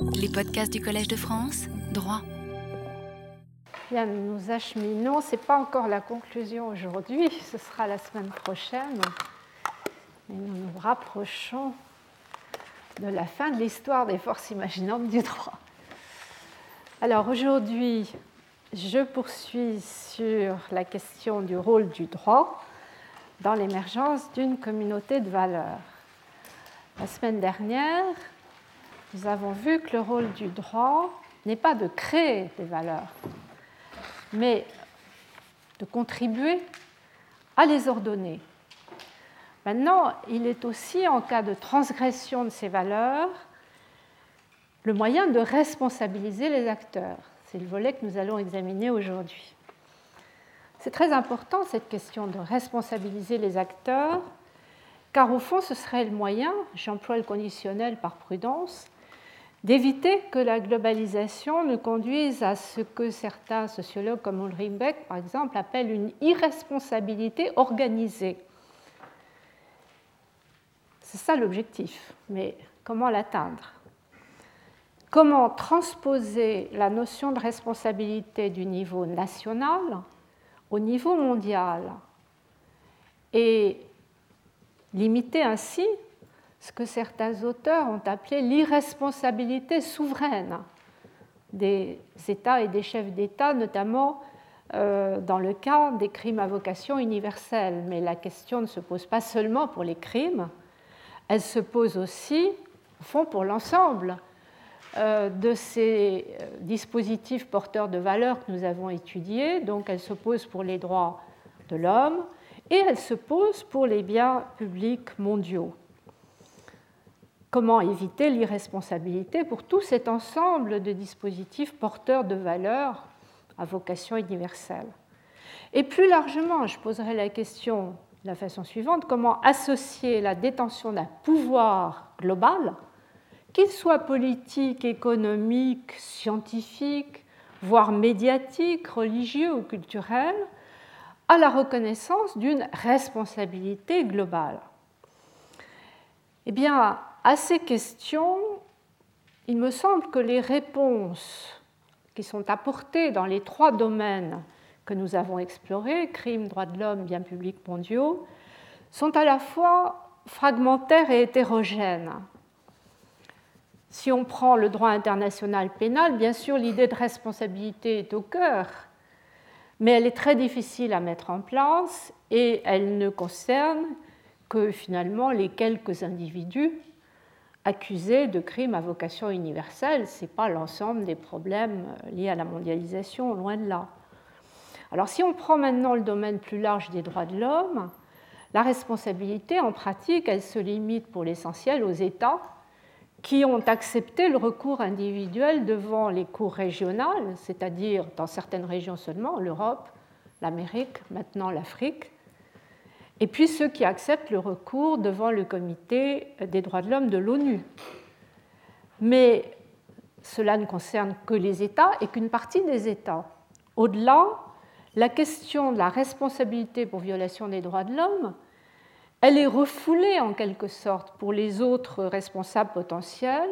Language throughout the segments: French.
Les podcasts du Collège de France, droit. Bien, nous nous acheminons. Ce n'est pas encore la conclusion aujourd'hui, ce sera la semaine prochaine. Mais nous nous rapprochons de la fin de l'histoire des forces imaginantes du droit. Alors aujourd'hui, je poursuis sur la question du rôle du droit dans l'émergence d'une communauté de valeurs. La semaine dernière, nous avons vu que le rôle du droit n'est pas de créer des valeurs, mais de contribuer à les ordonner. Maintenant, il est aussi, en cas de transgression de ces valeurs, le moyen de responsabiliser les acteurs. C'est le volet que nous allons examiner aujourd'hui. C'est très important cette question de responsabiliser les acteurs, car au fond, ce serait le moyen, j'emploie le conditionnel par prudence, d'éviter que la globalisation ne conduise à ce que certains sociologues comme Ulrich Beck, par exemple, appellent une irresponsabilité organisée. C'est ça l'objectif, mais comment l'atteindre? Comment transposer la notion de responsabilité du niveau national au niveau mondial et limiter ainsi ce que certains auteurs ont appelé l'irresponsabilité souveraine des États et des chefs d'État, notamment euh, dans le cas des crimes à vocation universelle. Mais la question ne se pose pas seulement pour les crimes, elle se pose aussi, au fond, pour l'ensemble euh, de ces euh, dispositifs porteurs de valeurs que nous avons étudiés. Donc elle se pose pour les droits de l'homme et elle se pose pour les biens publics mondiaux. Comment éviter l'irresponsabilité pour tout cet ensemble de dispositifs porteurs de valeurs à vocation universelle? Et plus largement, je poserai la question de la façon suivante, comment associer la détention d'un pouvoir global, qu'il soit politique, économique, scientifique, voire médiatique, religieux ou culturel, à la reconnaissance d'une responsabilité globale? Eh bien, à ces questions, il me semble que les réponses qui sont apportées dans les trois domaines que nous avons explorés, crimes, droits de l'homme, biens publics mondiaux, sont à la fois fragmentaires et hétérogènes. Si on prend le droit international pénal, bien sûr, l'idée de responsabilité est au cœur, mais elle est très difficile à mettre en place et elle ne concerne que finalement les quelques individus accusés de crimes à vocation universelle. Ce n'est pas l'ensemble des problèmes liés à la mondialisation, loin de là. Alors si on prend maintenant le domaine plus large des droits de l'homme, la responsabilité en pratique, elle se limite pour l'essentiel aux États qui ont accepté le recours individuel devant les cours régionales, c'est-à-dire dans certaines régions seulement, l'Europe, l'Amérique, maintenant l'Afrique, et puis ceux qui acceptent le recours devant le Comité des droits de l'homme de l'ONU. Mais cela ne concerne que les États et qu'une partie des États. Au-delà, la question de la responsabilité pour violation des droits de l'homme, elle est refoulée en quelque sorte pour les autres responsables potentiels,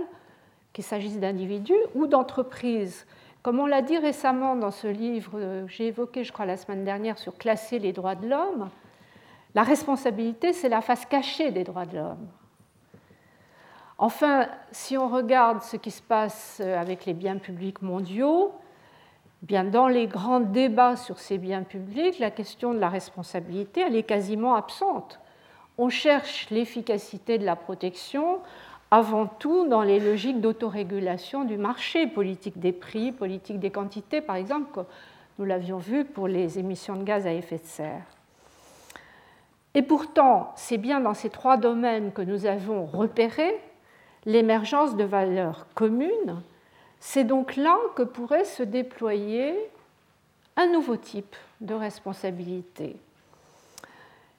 qu'il s'agisse d'individus ou d'entreprises. Comme on l'a dit récemment dans ce livre que j'ai évoqué, je crois, la semaine dernière sur classer les droits de l'homme, la responsabilité, c'est la face cachée des droits de l'homme. Enfin, si on regarde ce qui se passe avec les biens publics mondiaux, bien dans les grands débats sur ces biens publics, la question de la responsabilité, elle est quasiment absente. On cherche l'efficacité de la protection avant tout dans les logiques d'autorégulation du marché, politique des prix, politique des quantités, par exemple, comme nous l'avions vu pour les émissions de gaz à effet de serre. Et pourtant, c'est bien dans ces trois domaines que nous avons repéré l'émergence de valeurs communes. C'est donc là que pourrait se déployer un nouveau type de responsabilité.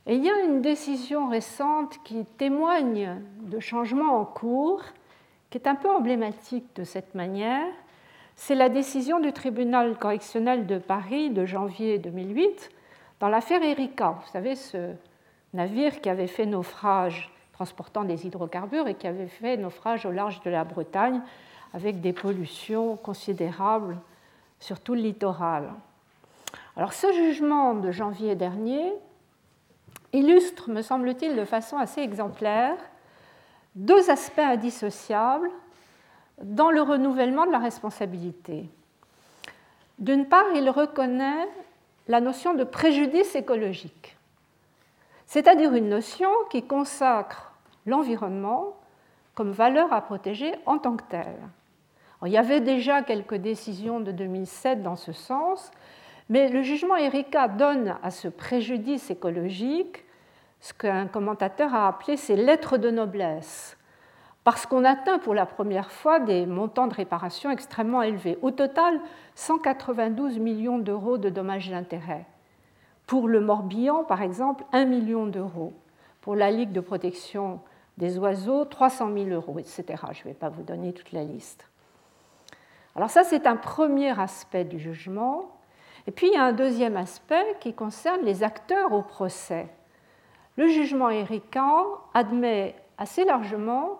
Et il y a une décision récente qui témoigne de changements en cours, qui est un peu emblématique de cette manière. C'est la décision du tribunal correctionnel de Paris de janvier 2008 dans l'affaire Erika. Vous savez, ce navire qui avait fait naufrage transportant des hydrocarbures et qui avait fait naufrage au large de la Bretagne avec des pollutions considérables sur tout le littoral. Alors ce jugement de janvier dernier illustre, me semble-t-il, de façon assez exemplaire deux aspects indissociables dans le renouvellement de la responsabilité. D'une part, il reconnaît la notion de préjudice écologique, c'est-à-dire une notion qui consacre l'environnement comme valeur à protéger en tant que telle. il y avait déjà quelques décisions de 2007 dans ce sens, mais le jugement Erika donne à ce préjudice écologique ce qu'un commentateur a appelé ses lettres de noblesse, parce qu'on atteint pour la première fois des montants de réparation extrêmement élevés. Au total, 192 millions d'euros de dommages d'intérêt. Pour le Morbihan, par exemple, 1 million d'euros. Pour la Ligue de protection des oiseaux, 300 000 euros, etc. Je ne vais pas vous donner toute la liste. Alors ça, c'est un premier aspect du jugement. Et puis, il y a un deuxième aspect qui concerne les acteurs au procès. Le jugement éricain admet assez largement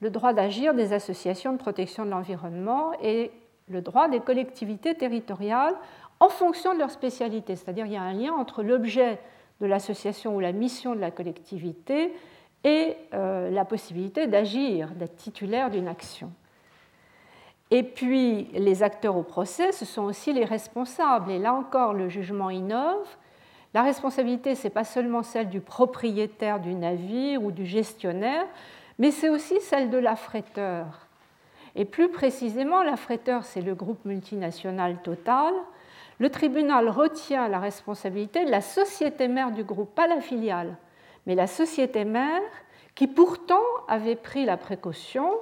le droit d'agir des associations de protection de l'environnement et le droit des collectivités territoriales en fonction de leur spécialité. C'est-à-dire qu'il y a un lien entre l'objet de l'association ou la mission de la collectivité et euh, la possibilité d'agir, d'être titulaire d'une action. Et puis, les acteurs au procès, ce sont aussi les responsables. Et là encore, le jugement innove. La responsabilité, ce n'est pas seulement celle du propriétaire du navire ou du gestionnaire, mais c'est aussi celle de l'affréteur. Et plus précisément, l'affréteur, c'est le groupe multinational Total. Le tribunal retient la responsabilité de la société mère du groupe, pas la filiale, mais la société mère qui pourtant avait pris la précaution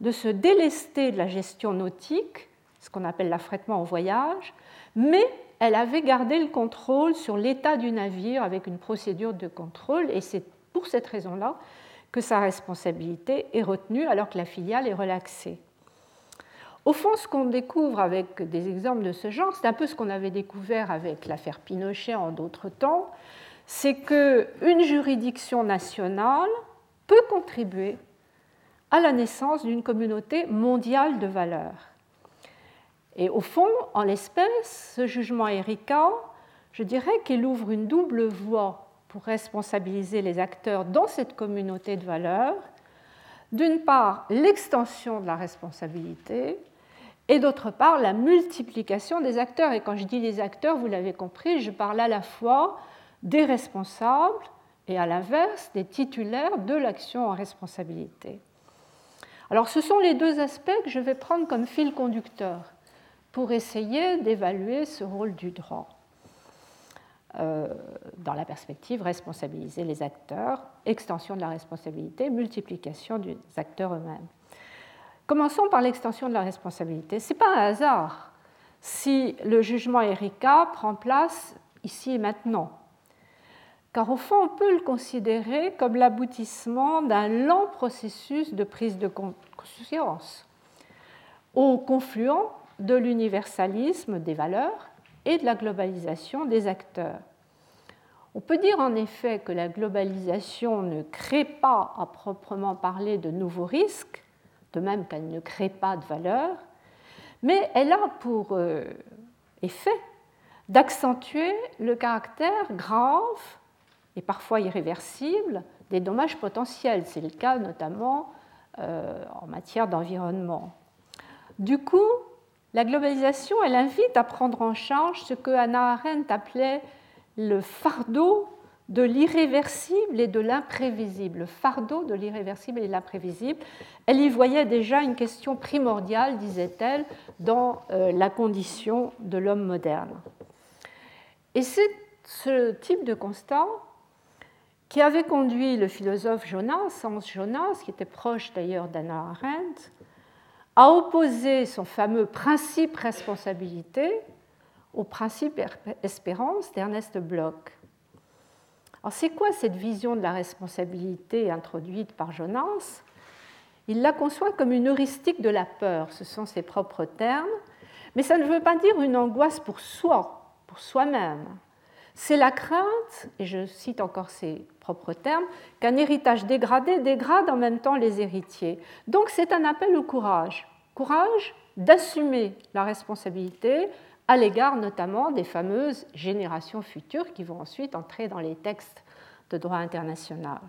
de se délester de la gestion nautique, ce qu'on appelle l'affrètement au voyage, mais elle avait gardé le contrôle sur l'état du navire avec une procédure de contrôle, et c'est pour cette raison-là que sa responsabilité est retenue alors que la filiale est relaxée. Au fond, ce qu'on découvre avec des exemples de ce genre, c'est un peu ce qu'on avait découvert avec l'affaire Pinochet en d'autres temps, c'est qu'une juridiction nationale peut contribuer à la naissance d'une communauté mondiale de valeurs. Et au fond, en l'espèce, ce jugement Erika, je dirais qu'il ouvre une double voie pour responsabiliser les acteurs dans cette communauté de valeurs. D'une part, l'extension de la responsabilité et d'autre part, la multiplication des acteurs. Et quand je dis les acteurs, vous l'avez compris, je parle à la fois des responsables et à l'inverse des titulaires de l'action en responsabilité. Alors ce sont les deux aspects que je vais prendre comme fil conducteur pour essayer d'évaluer ce rôle du droit. Euh, dans la perspective responsabiliser les acteurs, extension de la responsabilité, multiplication des acteurs eux-mêmes. Commençons par l'extension de la responsabilité. Ce n'est pas un hasard si le jugement Erika prend place ici et maintenant, car au fond, on peut le considérer comme l'aboutissement d'un lent processus de prise de conscience au confluent de l'universalisme des valeurs et de la globalisation des acteurs. On peut dire en effet que la globalisation ne crée pas à proprement parler de nouveaux risques, de même qu'elle ne crée pas de valeur, mais elle a pour euh, effet d'accentuer le caractère grave et parfois irréversible des dommages potentiels. C'est le cas notamment euh, en matière d'environnement. Du coup, la globalisation, elle invite à prendre en charge ce que Hannah Arendt appelait le fardeau de l'irréversible et de l'imprévisible. Le fardeau de l'irréversible et de l'imprévisible. Elle y voyait déjà une question primordiale, disait-elle, dans euh, la condition de l'homme moderne. Et c'est ce type de constat qui avait conduit le philosophe Jonas, Hans Jonas, qui était proche d'ailleurs d'Anna Arendt, a opposé son fameux principe responsabilité au principe espérance d'Ernest Bloch. Alors c'est quoi cette vision de la responsabilité introduite par Jonas? Il la conçoit comme une heuristique de la peur, ce sont ses propres termes, mais ça ne veut pas dire une angoisse pour soi, pour soi-même. C'est la crainte, et je cite encore ses propres termes, qu'un héritage dégradé dégrade en même temps les héritiers. Donc c'est un appel au courage courage d'assumer la responsabilité à l'égard notamment des fameuses générations futures qui vont ensuite entrer dans les textes de droit international.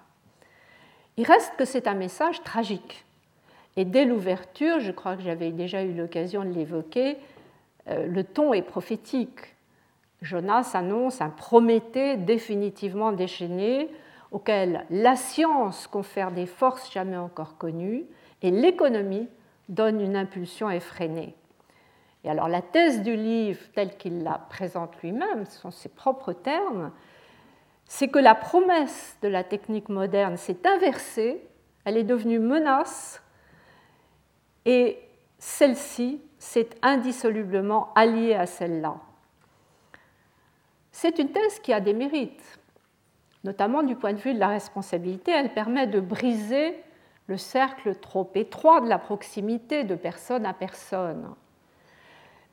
Il reste que c'est un message tragique. Et dès l'ouverture, je crois que j'avais déjà eu l'occasion de l'évoquer, euh, le ton est prophétique. Jonas annonce un Prométhée définitivement déchaîné, auquel la science confère des forces jamais encore connues et l'économie donne une impulsion effrénée. Et alors la thèse du livre, telle qu'il la présente lui-même, ce sont ses propres termes, c'est que la promesse de la technique moderne s'est inversée, elle est devenue menace, et celle-ci s'est indissolublement alliée à celle-là. C'est une thèse qui a des mérites, notamment du point de vue de la responsabilité. Elle permet de briser le cercle trop étroit de la proximité de personne à personne.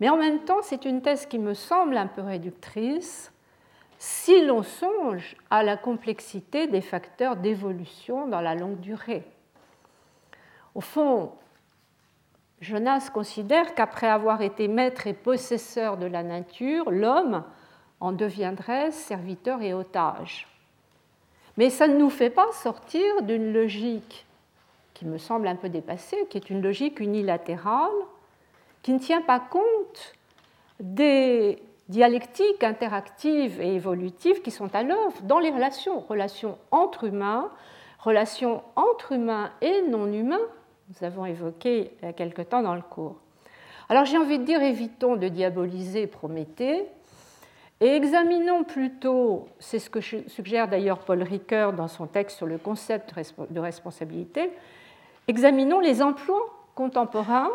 Mais en même temps, c'est une thèse qui me semble un peu réductrice si l'on songe à la complexité des facteurs d'évolution dans la longue durée. Au fond, Jonas considère qu'après avoir été maître et possesseur de la nature, l'homme en deviendrait serviteur et otage. Mais ça ne nous fait pas sortir d'une logique qui me semble un peu dépassée, qui est une logique unilatérale qui ne tient pas compte des dialectiques interactives et évolutives qui sont à l'œuvre dans les relations, relations entre humains, relations entre humains et non humains, nous avons évoqué il y a quelque temps dans le cours. Alors j'ai envie de dire, évitons de diaboliser Prométhée et examinons plutôt, c'est ce que suggère d'ailleurs Paul Ricoeur dans son texte sur le concept de responsabilité, examinons les emplois contemporains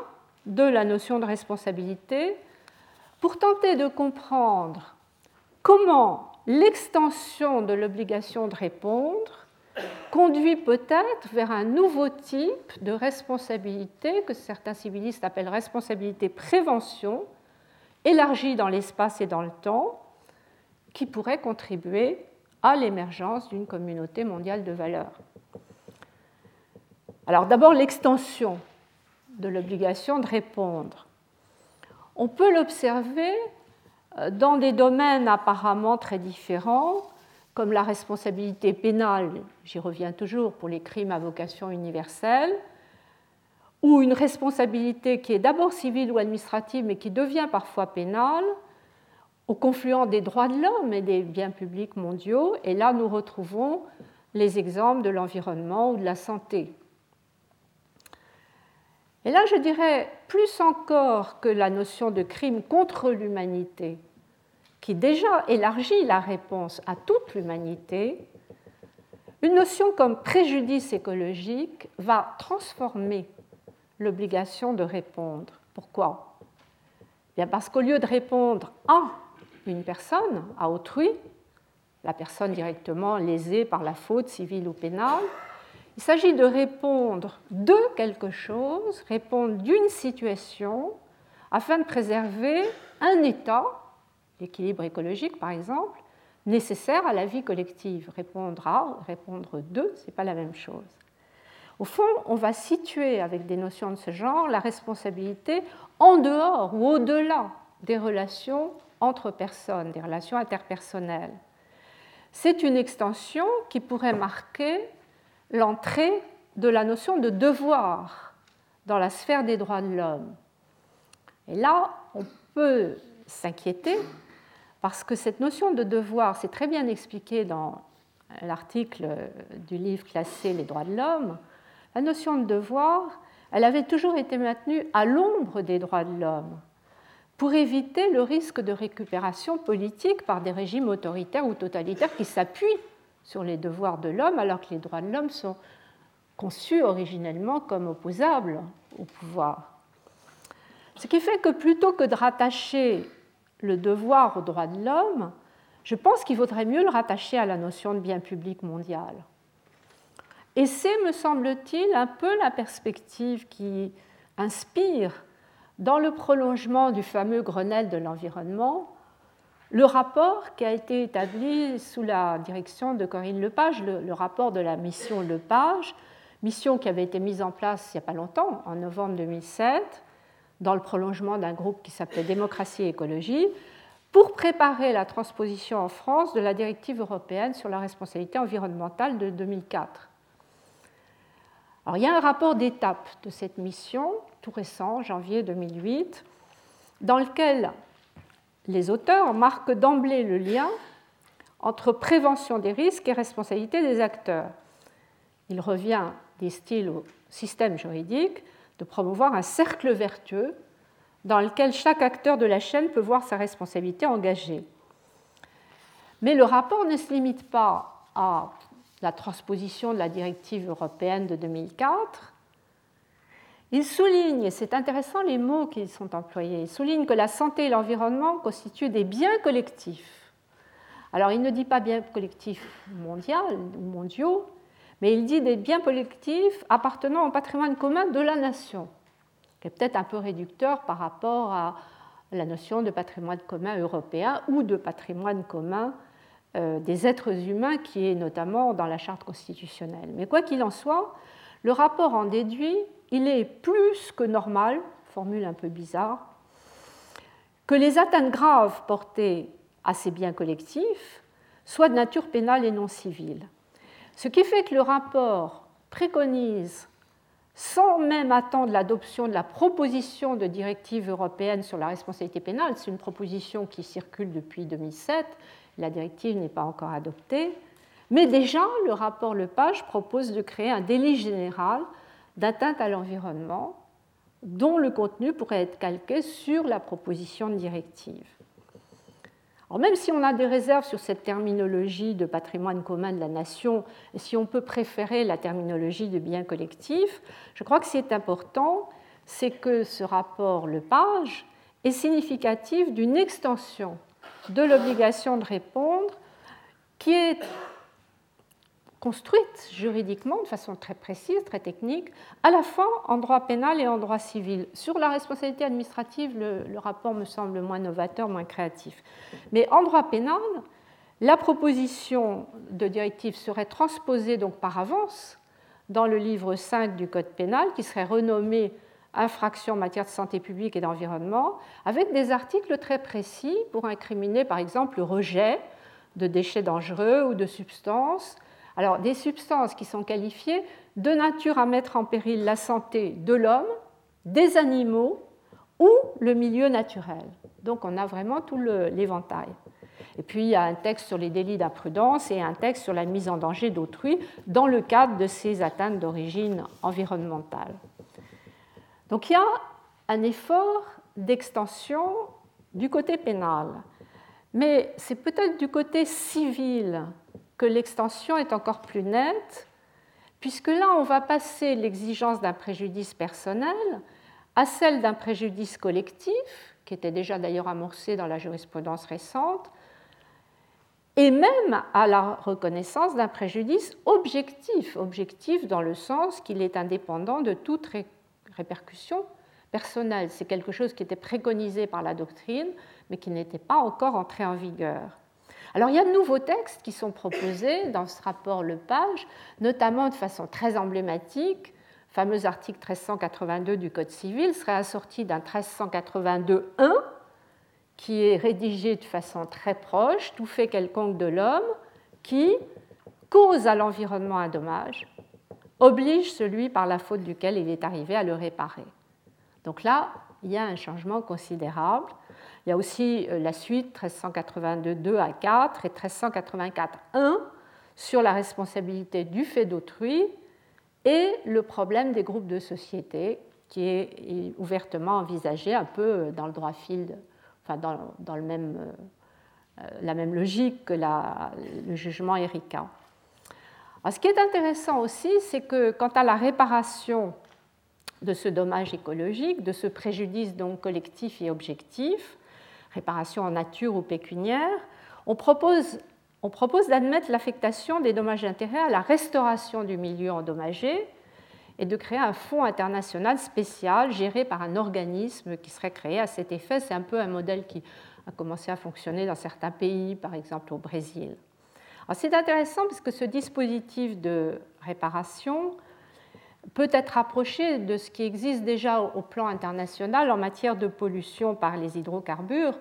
de la notion de responsabilité pour tenter de comprendre comment l'extension de l'obligation de répondre conduit peut-être vers un nouveau type de responsabilité que certains civilistes appellent responsabilité prévention, élargie dans l'espace et dans le temps, qui pourrait contribuer à l'émergence d'une communauté mondiale de valeurs. Alors d'abord l'extension de l'obligation de répondre. On peut l'observer euh, dans des domaines apparemment très différents, comme la responsabilité pénale, j'y reviens toujours pour les crimes à vocation universelle, ou une responsabilité qui est d'abord civile ou administrative, mais qui devient parfois pénale, au confluent des droits de l'homme et des biens publics mondiaux. Et là, nous retrouvons les exemples de l'environnement ou de la santé. Et là, je dirais, plus encore que la notion de crime contre l'humanité, qui déjà élargit la réponse à toute l'humanité, une notion comme préjudice écologique va transformer l'obligation de répondre. Pourquoi? Bien Parce qu'au lieu de répondre à une personne, à autrui, la personne directement lésée par la faute civile ou pénale, il s'agit de répondre de quelque chose, répondre d'une situation, afin de préserver un état, l'équilibre écologique par exemple, nécessaire à la vie collective. Répondre à, répondre de, ce n'est pas la même chose. Au fond, on va situer avec des notions de ce genre la responsabilité en dehors ou au-delà des relations entre personnes, des relations interpersonnelles. C'est une extension qui pourrait marquer l'entrée de la notion de devoir dans la sphère des droits de l'homme. Et là, on peut s'inquiéter parce que cette notion de devoir, c'est très bien expliqué dans l'article du livre classé Les droits de l'homme, la notion de devoir, elle avait toujours été maintenue à l'ombre des droits de l'homme pour éviter le risque de récupération politique par des régimes autoritaires ou totalitaires qui s'appuient sur les devoirs de l'homme, alors que les droits de l'homme sont conçus originellement comme opposables au pouvoir. Ce qui fait que plutôt que de rattacher le devoir aux droits de l'homme, je pense qu'il vaudrait mieux le rattacher à la notion de bien public mondial. Et c'est, me semble-t-il, un peu la perspective qui inspire, dans le prolongement du fameux Grenelle de l'environnement, le rapport qui a été établi sous la direction de Corinne Lepage, le, rapport de la mission Lepage, mission qui avait été mise en place il n'y a pas longtemps, en novembre 2007, dans le prolongement d'un groupe qui s'appelait Démocratie et écologie, pour préparer la transposition en France de la directive européenne sur la responsabilité environnementale de 2004. Alors, il y a un rapport d'étape de cette mission, tout récent, janvier 2008, dans lequel les auteurs marquent d'emblée le lien entre prévention des risques et responsabilité des acteurs. Il revient, disent-ils, au système juridique de promouvoir un cercle vertueux dans lequel chaque acteur de la chaîne peut voir sa responsabilité engagée. Mais le rapport ne se limite pas à la transposition de la directive européenne de 2004. Il souligne, et c'est intéressant les mots qui sont employés, il souligne que la santé et l'environnement constituent des biens collectifs. Alors il ne dit pas biens collectifs mondiaux, mais il dit des biens collectifs appartenant au patrimoine commun de la nation qui est peut-être un peu réducteur par rapport à la notion de patrimoine commun européen ou de patrimoine commun euh, des êtres humains qui est notamment dans la charte constitutionnelle. Mais quoi qu'il en soit, le rapport en déduit, il est plus que normal, formule un peu bizarre, que les atteintes graves portées à ces biens collectifs soient de nature pénale et non civile. Ce qui fait que le rapport préconise sans même attendre l'adoption de la proposition de directive européenne sur la responsabilité pénale. C'est une proposition qui circule depuis 2007. La directive n'est pas encore adoptée. Mais déjà, le rapport Lepage propose de créer un délit général d'atteinte à l'environnement dont le contenu pourrait être calqué sur la proposition de directive même si on a des réserves sur cette terminologie de patrimoine commun de la nation, et si on peut préférer la terminologie de bien collectif, je crois que ce qui est important, c'est que ce rapport Lepage est significatif d'une extension de l'obligation de répondre qui est construite juridiquement de façon très précise, très technique, à la fois en droit pénal et en droit civil. Sur la responsabilité administrative, le, rapport me semble moins novateur, moins créatif. Mais en droit pénal, la proposition de directive serait transposée donc par avance dans le livre 5 du Code pénal, qui serait renommé infraction en matière de santé publique et d'environnement, avec des articles très précis pour incriminer par exemple le rejet de déchets dangereux ou de substances alors, des substances qui sont qualifiées de nature à mettre en péril la santé de l'homme, des animaux ou le milieu naturel. Donc, on a vraiment tout l'éventail. Et puis, il y a un texte sur les délits d'imprudence et un texte sur la mise en danger d'autrui dans le cadre de ces atteintes d'origine environnementale. Donc, il y a un effort d'extension du côté pénal. Mais c'est peut-être du côté civil que l'extension est encore plus nette, puisque là, on va passer l'exigence d'un préjudice personnel à celle d'un préjudice collectif, qui était déjà d'ailleurs amorcé dans la jurisprudence récente, et même à la reconnaissance d'un préjudice objectif, objectif dans le sens qu'il est indépendant de toute répercussion personnelle. C'est quelque chose qui était préconisé par la doctrine, mais qui n'était pas encore entré en vigueur. Alors il y a de nouveaux textes qui sont proposés dans ce rapport Lepage, notamment de façon très emblématique. Le fameux article 1382 du Code civil serait assorti d'un 1382.1 qui est rédigé de façon très proche, tout fait quelconque de l'homme, qui cause à l'environnement un dommage, oblige celui par la faute duquel il est arrivé à le réparer. Donc là, il y a un changement considérable. Il y a aussi euh, la suite 1382 à 4 et 1384.1 sur la responsabilité du fait d'autrui et le problème des groupes de société qui est ouvertement envisagé un peu euh, dans le droit fil, enfin dans, euh, la même logique que le jugement Erika. ce qui est intéressant aussi, c'est que quant à la réparation de ce dommage écologique, de ce préjudice donc collectif et objectif, réparation en nature ou pécuniaire, on propose, on propose d'admettre l'affectation des dommages d'intérêt à la restauration du milieu endommagé et de créer un fonds international spécial géré par un organisme qui serait créé à cet effet. C'est un peu un modèle qui a commencé à fonctionner dans certains pays, par exemple au Brésil. C'est intéressant parce que ce dispositif de réparation peut être rapproché de ce qui existe déjà au plan international en matière de pollution par les hydrocarbures.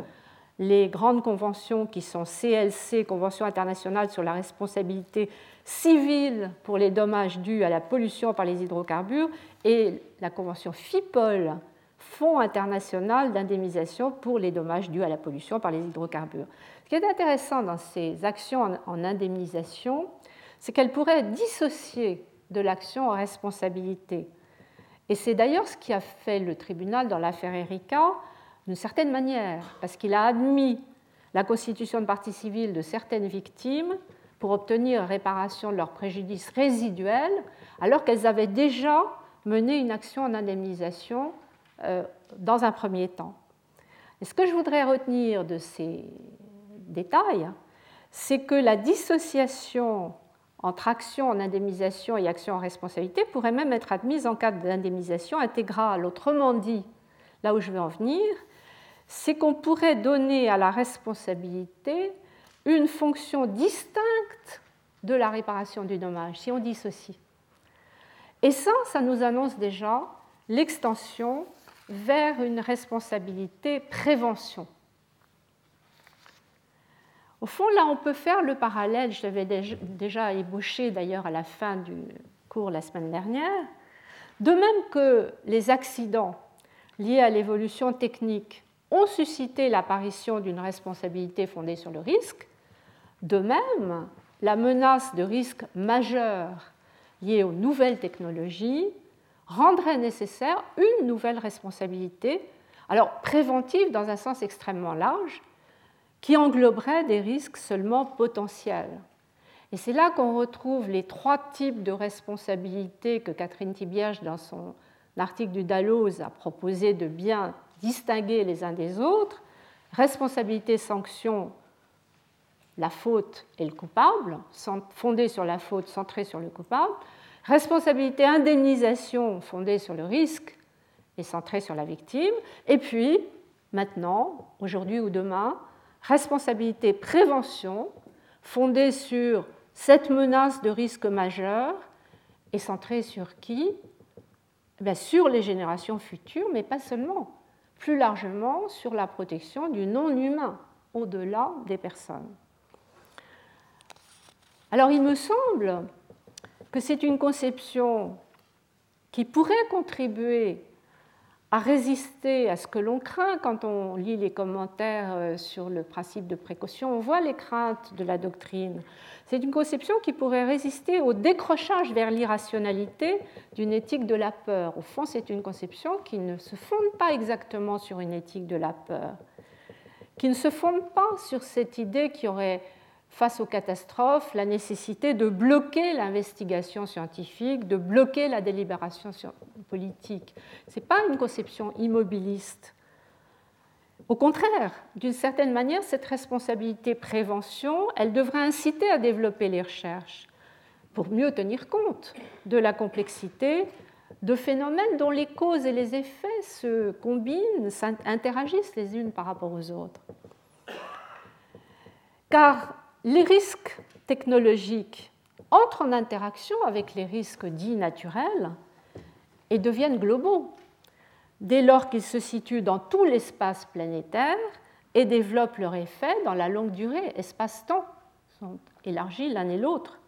Les grandes conventions qui sont CLC, Convention internationale sur la responsabilité civile pour les dommages dus à la pollution par les hydrocarbures, et la Convention FIPOL, Fonds international d'indemnisation pour les dommages dus à la pollution par les hydrocarbures. Ce qui est intéressant dans ces actions en indemnisation, c'est qu'elles pourraient dissocier de l'action en responsabilité. Et c'est d'ailleurs ce qui a fait le tribunal dans l'affaire Erika d'une certaine manière, parce qu'il a admis la constitution de partie civile de certaines victimes pour obtenir réparation de leurs préjudices résiduels, alors qu'elles avaient déjà mené une action en indemnisation euh, dans un premier temps. Et ce que je voudrais retenir de ces détails, c'est que la dissociation entre action en indemnisation et action en responsabilité pourrait même être admise en cas d'indemnisation intégrale. Autrement dit, là où je veux en venir, c'est qu'on pourrait donner à la responsabilité une fonction distincte de la réparation du dommage, si on dissocie. Et ça, ça nous annonce déjà l'extension vers une responsabilité prévention. Au fond, là, on peut faire le parallèle, je l'avais déjà ébauché d'ailleurs à la fin du cours la semaine dernière, de même que les accidents liés à l'évolution technique ont suscité l'apparition d'une responsabilité fondée sur le risque, de même, la menace de risque majeur liée aux nouvelles technologies rendrait nécessaire une nouvelle responsabilité, alors préventive dans un sens extrêmement large, qui engloberait des risques seulement potentiels. Et c'est là qu'on retrouve les trois types de responsabilités que Catherine Thibierge, dans son article du Dalloz, a proposé de bien distinguer les uns des autres. Responsabilité, sanction, la faute et le coupable, fondée sur la faute, centrée sur le coupable. Responsabilité, indemnisation, fondée sur le risque et centrée sur la victime. Et puis, maintenant, aujourd'hui ou demain, responsabilité prévention fondée sur cette menace de risque majeur et centrée sur qui? Eh Sur les générations futures, mais pas seulement. Plus largement sur la protection du non-humain au-delà des personnes. Alors il me semble que c'est une conception qui pourrait contribuer à résister à ce que l'on craint quand on lit les commentaires euh, sur le principe de précaution. On voit les craintes de la doctrine. C'est une conception qui pourrait résister au décrochage vers l'irrationalité d'une éthique de la peur. Au fond, c'est une conception qui ne se fonde pas exactement sur une éthique de la peur, qui ne se fonde pas sur cette idée qui aurait face aux catastrophes, la nécessité de bloquer l'investigation scientifique, de bloquer la délibération politique. Ce n'est pas une conception immobiliste. Au contraire, d'une certaine manière, cette responsabilité prévention, elle devrait inciter à développer les recherches pour mieux tenir compte de la complexité de phénomènes dont les causes et les effets se combinent, interagissent les unes par rapport aux autres. Car les risques technologiques entrent en interaction avec les risques dits naturels et deviennent globaux dès lors qu'ils se situent dans tout l'espace planétaire et développent leur effet dans la longue durée, espace-temps, sont élargis l'un et l'autre.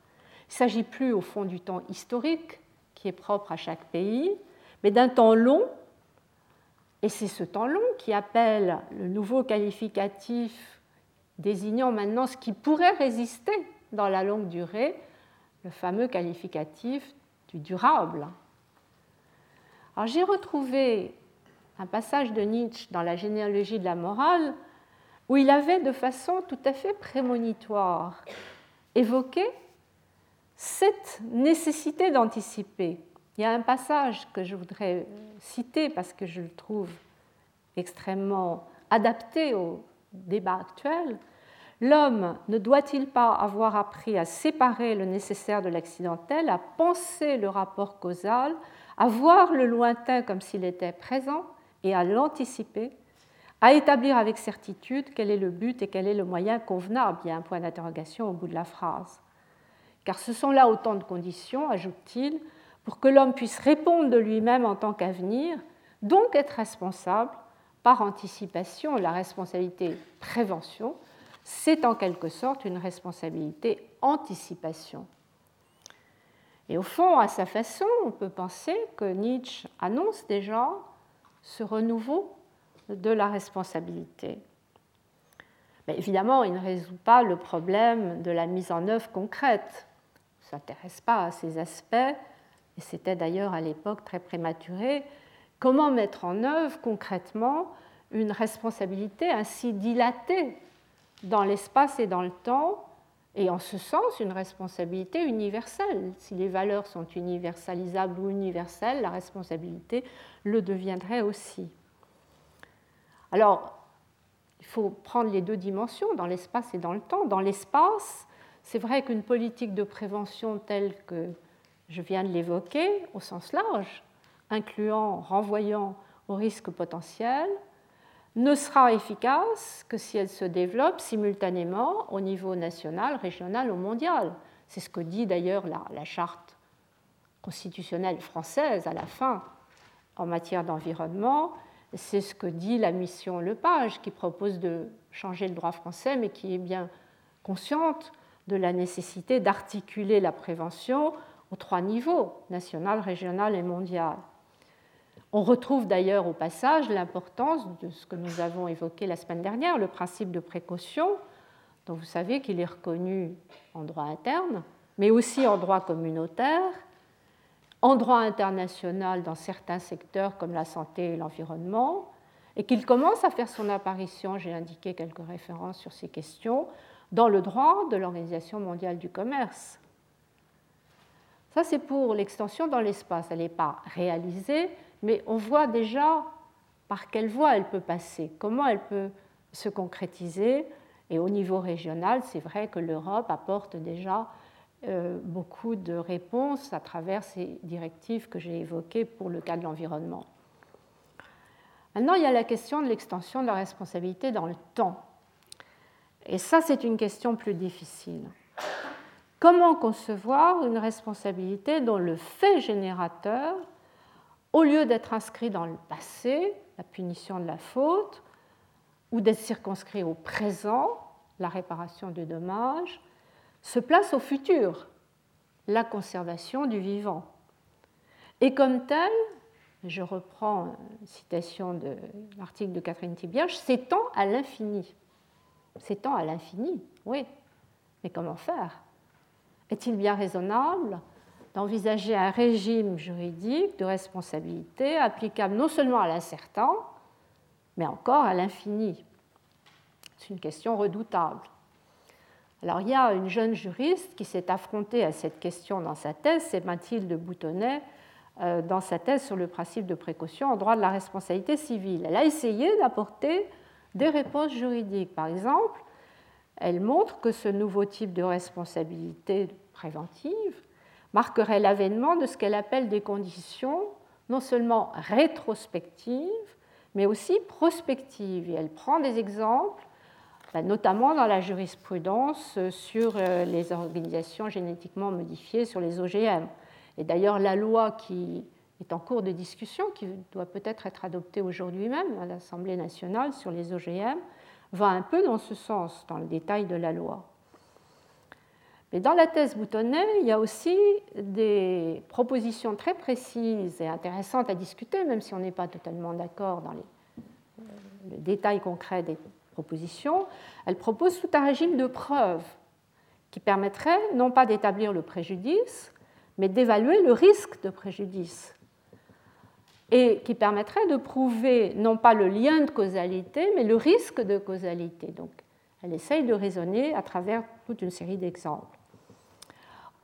Il ne s'agit plus au fond du temps historique qui est propre à chaque pays, mais d'un temps long, et c'est ce temps long qui appelle le nouveau qualificatif désignant maintenant ce qui pourrait résister dans la longue durée, le fameux qualificatif du durable. J'ai retrouvé un passage de Nietzsche dans la généalogie de la morale où il avait de façon tout à fait prémonitoire évoqué cette nécessité d'anticiper. Il y a un passage que je voudrais citer parce que je le trouve extrêmement adapté au, débat actuel, l'homme ne doit-il pas avoir appris à séparer le nécessaire de l'accidentel, à penser le rapport causal, à voir le lointain comme s'il était présent et à l'anticiper, à établir avec certitude quel est le but et quel est le moyen convenable? Il y a un point d'interrogation au bout de la phrase. Car ce sont là autant de conditions, ajoute-t-il, pour que l'homme puisse répondre de lui-même en tant qu'avenir, donc être responsable par anticipation. La responsabilité prévention, c'est en quelque sorte une responsabilité anticipation. Et au fond, à sa façon, on peut penser que Nietzsche annonce déjà ce renouveau de la responsabilité. Mais évidemment, il ne résout pas le problème de la mise en œuvre concrète. Il ne s'intéresse pas à ces aspects, et c'était d'ailleurs à l'époque très prématuré. Comment mettre en œuvre concrètement une responsabilité ainsi dilatée dans l'espace et dans le temps, et en ce sens une responsabilité universelle? Si les valeurs sont universalisables ou universelles, la responsabilité le deviendrait aussi. Alors, il faut prendre les deux dimensions, dans l'espace et dans le temps. Dans l'espace, c'est vrai qu'une politique de prévention telle que je viens de l'évoquer, au sens large, incluant, renvoyant au risque potentiel, ne sera efficace que si elle se développe simultanément au niveau national, régional ou mondial. C'est ce que dit d'ailleurs la, charte constitutionnelle française à la fin en matière d'environnement. C'est ce que dit la mission Lepage, qui propose de changer le droit français, mais qui est bien consciente de la nécessité d'articuler la prévention aux trois niveaux, national, régional et mondial. On retrouve d'ailleurs au passage l'importance de ce que nous avons évoqué la semaine dernière, le principe de précaution, dont vous savez qu'il est reconnu en droit interne, mais aussi en droit communautaire, en droit international dans certains secteurs comme la santé et l'environnement, et qu'il commence à faire son apparition, j'ai indiqué quelques références sur ces questions, dans le droit de l'Organisation mondiale du commerce. Ça, c'est pour l'extension dans l'espace. Elle n'est pas réalisée, mais on voit déjà par quelle voie elle peut passer, comment elle peut se concrétiser. Et au niveau régional, c'est vrai que l'Europe apporte déjà euh, beaucoup de réponses à travers ces directives que j'ai évoquées pour le cas de l'environnement. Maintenant, il y a la question de l'extension de la responsabilité dans le temps. Et ça, c'est une question plus difficile. Comment concevoir une responsabilité dont le fait générateur au lieu d'être inscrit dans le passé, la punition de la faute, ou d'être circonscrit au présent, la réparation du dommage, se place au futur, la conservation du vivant. Et comme tel, je reprends une citation de l'article de Catherine Thibierge, s'étend à l'infini. S'étend à l'infini, oui. Mais comment faire? Est-il bien raisonnable? D'envisager un régime juridique de responsabilité applicable non seulement à l'incertain, mais encore à l'infini. C'est une question redoutable. Alors il y a une jeune juriste qui s'est affrontée à cette question dans sa thèse, c'est Mathilde Boutonnet, euh, dans sa thèse sur le principe de précaution en droit de la responsabilité civile. Elle a essayé d'apporter des réponses juridiques. Par exemple, elle montre que ce nouveau type de responsabilité préventive marquerait l'avènement de ce qu'elle appelle des conditions non seulement rétrospectives, mais aussi prospectives. Et elle prend des exemples, bah, notamment dans la jurisprudence sur euh, les organisations génétiquement modifiées, sur les OGM. Et d'ailleurs, la loi qui est en cours de discussion, qui doit peut-être être adoptée aujourd'hui même à l'Assemblée nationale sur les OGM, va un peu dans ce sens, dans le détail de la loi. Mais dans la thèse Boutonnet, il y a aussi des propositions très précises et intéressantes à discuter, même si on n'est pas totalement d'accord dans les, le détail concret des propositions. Elle propose tout un régime de preuves qui permettrait non pas d'établir le préjudice, mais d'évaluer le risque de préjudice et qui permettrait de prouver non pas le lien de causalité, mais le risque de causalité. Donc, elle essaye de raisonner à travers toute une série d'exemples.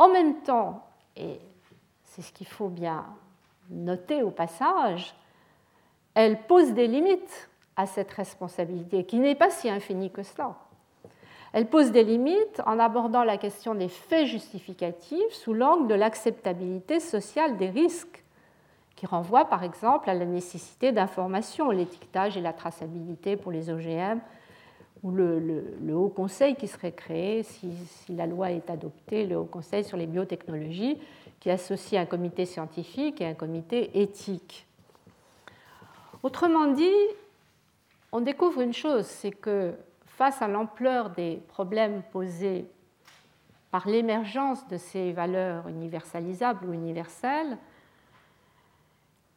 En même temps, et c'est ce qu'il faut bien noter au passage, elle pose des limites à cette responsabilité, qui n'est pas si infinie que cela. Elle pose des limites en abordant la question des faits justificatifs sous l'angle de l'acceptabilité sociale des risques, qui renvoie par exemple à la nécessité d'information, l'étiquetage et la traçabilité pour les OGM, ou le, Haut Conseil qui serait créé si, la loi est adoptée, le Haut Conseil sur les biotechnologies, qui associe un comité scientifique et un comité éthique. Autrement dit, on découvre une chose, c'est que face à l'ampleur des problèmes posés par l'émergence de ces valeurs universalisables ou universelles,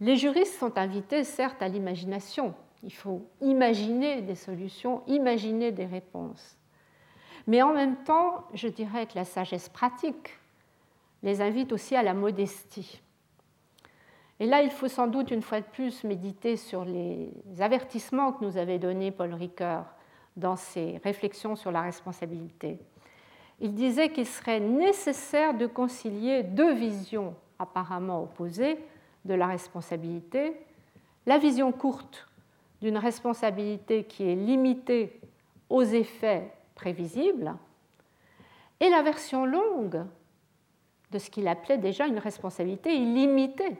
les juristes sont invités certes à l'imagination. Il faut imaginer des solutions, imaginer des réponses. Mais en même temps, je dirais que la sagesse pratique les invite aussi à la modestie. Et là, il faut sans doute une fois de plus méditer sur les avertissements que nous avait donnés Paul Ricoeur dans ses réflexions sur la responsabilité. Il disait qu'il serait nécessaire de concilier deux visions apparemment opposées de la responsabilité. La vision courte d'une responsabilité qui est limitée aux effets prévisibles et la version longue de ce qu'il appelait déjà une responsabilité illimitée.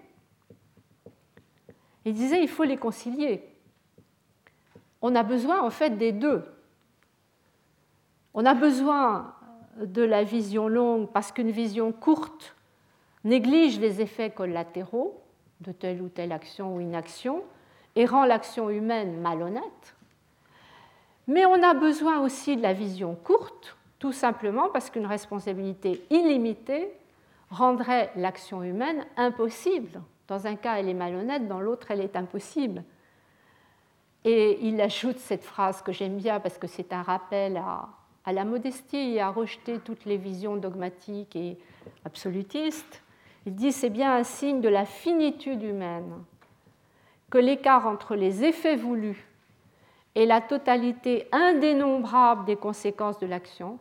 Il disait il faut les concilier. On a besoin en fait des deux. On a besoin de la vision longue parce qu'une vision courte néglige les effets collatéraux de telle ou telle action ou inaction et rend l'action humaine malhonnête. Mais on a besoin aussi de la vision courte, tout simplement parce qu'une responsabilité illimitée rendrait l'action humaine impossible. Dans un cas, elle est malhonnête, dans l'autre, elle est impossible. Et il ajoute cette phrase que j'aime bien parce que c'est un rappel à, la modestie et à rejeter toutes les visions dogmatiques et absolutistes. Il dit c'est bien un signe de la finitude humaine que l'écart entre les effets voulus et la totalité indénombrable des conséquences de l'action,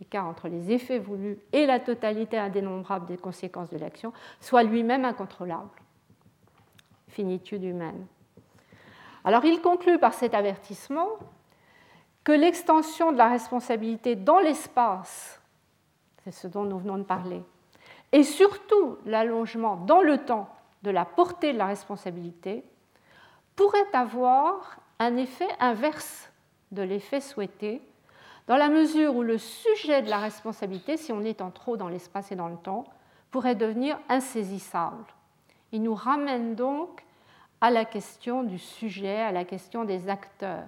l'écart entre les effets voulus et la totalité indénombrable des conséquences de l'action, soit lui-même incontrôlable. Finitude humaine. Alors il conclut par cet avertissement que l'extension de la responsabilité dans l'espace, c'est ce dont nous venons de parler, et surtout l'allongement dans le temps de la portée de la responsabilité, pourrait avoir un effet inverse de l'effet souhaité, dans la mesure où le sujet de la responsabilité, si on est en trop dans l'espace et dans le temps, pourrait devenir insaisissable. Il nous ramène donc à la question du sujet, à la question des acteurs.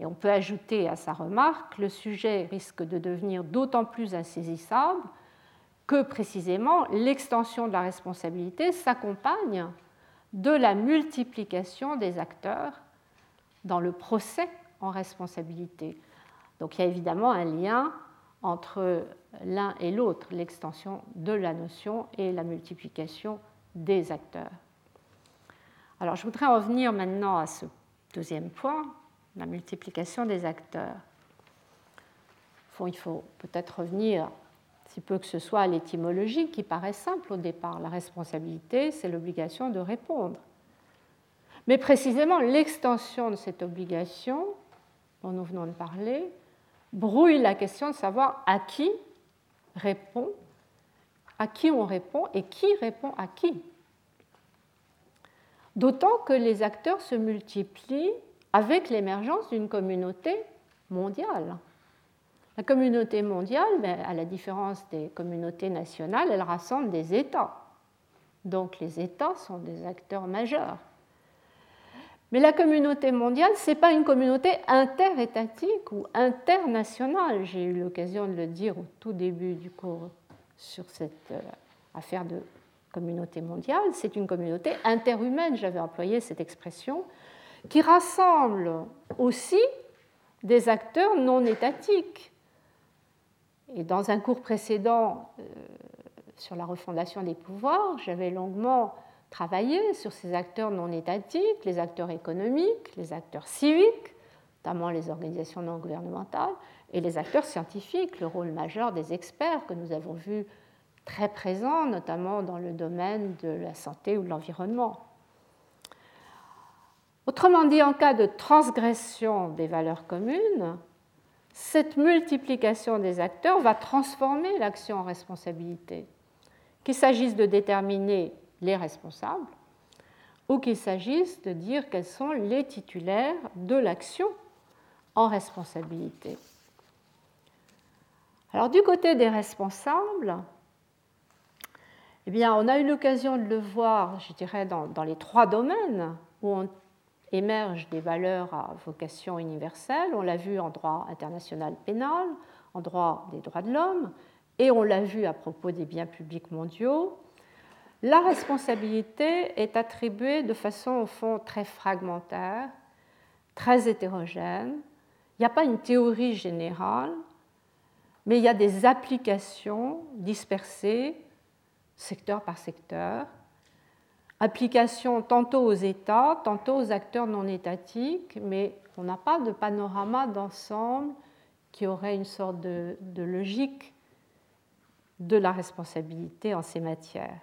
Et on peut ajouter à sa remarque, le sujet risque de devenir d'autant plus insaisissable que précisément l'extension de la responsabilité s'accompagne de la multiplication des acteurs dans le procès en responsabilité. Donc il y a évidemment un lien entre l'un et l'autre, l'extension de la notion et la multiplication des acteurs. Alors je voudrais en maintenant à ce deuxième point, la multiplication des acteurs. il faut peut-être revenir, si peu que ce soit, à l'étymologie qui paraît simple au départ. La responsabilité, c'est l'obligation de répondre. Mais précisément, l'extension de cette obligation, dont nous venons de parler, brouille la question de savoir à qui répond, à qui on répond et qui répond à qui. D'autant que les acteurs se multiplient avec l'émergence d'une communauté mondiale. La communauté mondiale, ben, à la différence des communautés nationales, elle rassemble des États. Donc les États sont des acteurs majeurs. Mais la communauté mondiale, ce n'est pas une communauté interétatique ou internationale. J'ai eu l'occasion de le dire au tout début du cours sur cette euh, affaire de communauté mondiale. C'est une communauté interhumaine, j'avais employé cette expression, qui rassemble aussi des acteurs non étatiques. Et dans un cours précédent euh, sur la refondation des pouvoirs, j'avais longuement travaillé sur ces acteurs non étatiques, les acteurs économiques, les acteurs civiques, notamment les organisations non gouvernementales, et les acteurs scientifiques, le rôle majeur des experts que nous avons vu très présent, notamment dans le domaine de la santé ou de l'environnement. Autrement dit, en cas de transgression des valeurs communes, cette multiplication des acteurs va transformer l'action en responsabilité. Qu'il s'agisse de déterminer les responsables ou qu'il s'agisse de dire quels sont les titulaires de l'action en responsabilité. Alors du côté des responsables, Eh bien, on a eu l'occasion de le voir, je dirais, dans, dans les trois domaines où on émergent des valeurs à vocation universelle. On l'a vu en droit international pénal, en droit des droits de l'homme, et on l'a vu à propos des biens publics mondiaux. La responsabilité est attribuée de façon, au fond, très fragmentaire, très hétérogène. Il n'y a pas une théorie générale, mais il y a des applications dispersées, secteur par secteur, application tantôt aux États, tantôt aux acteurs non étatiques, mais on n'a pas de panorama d'ensemble qui aurait une sorte de, logique de la responsabilité en ces matières.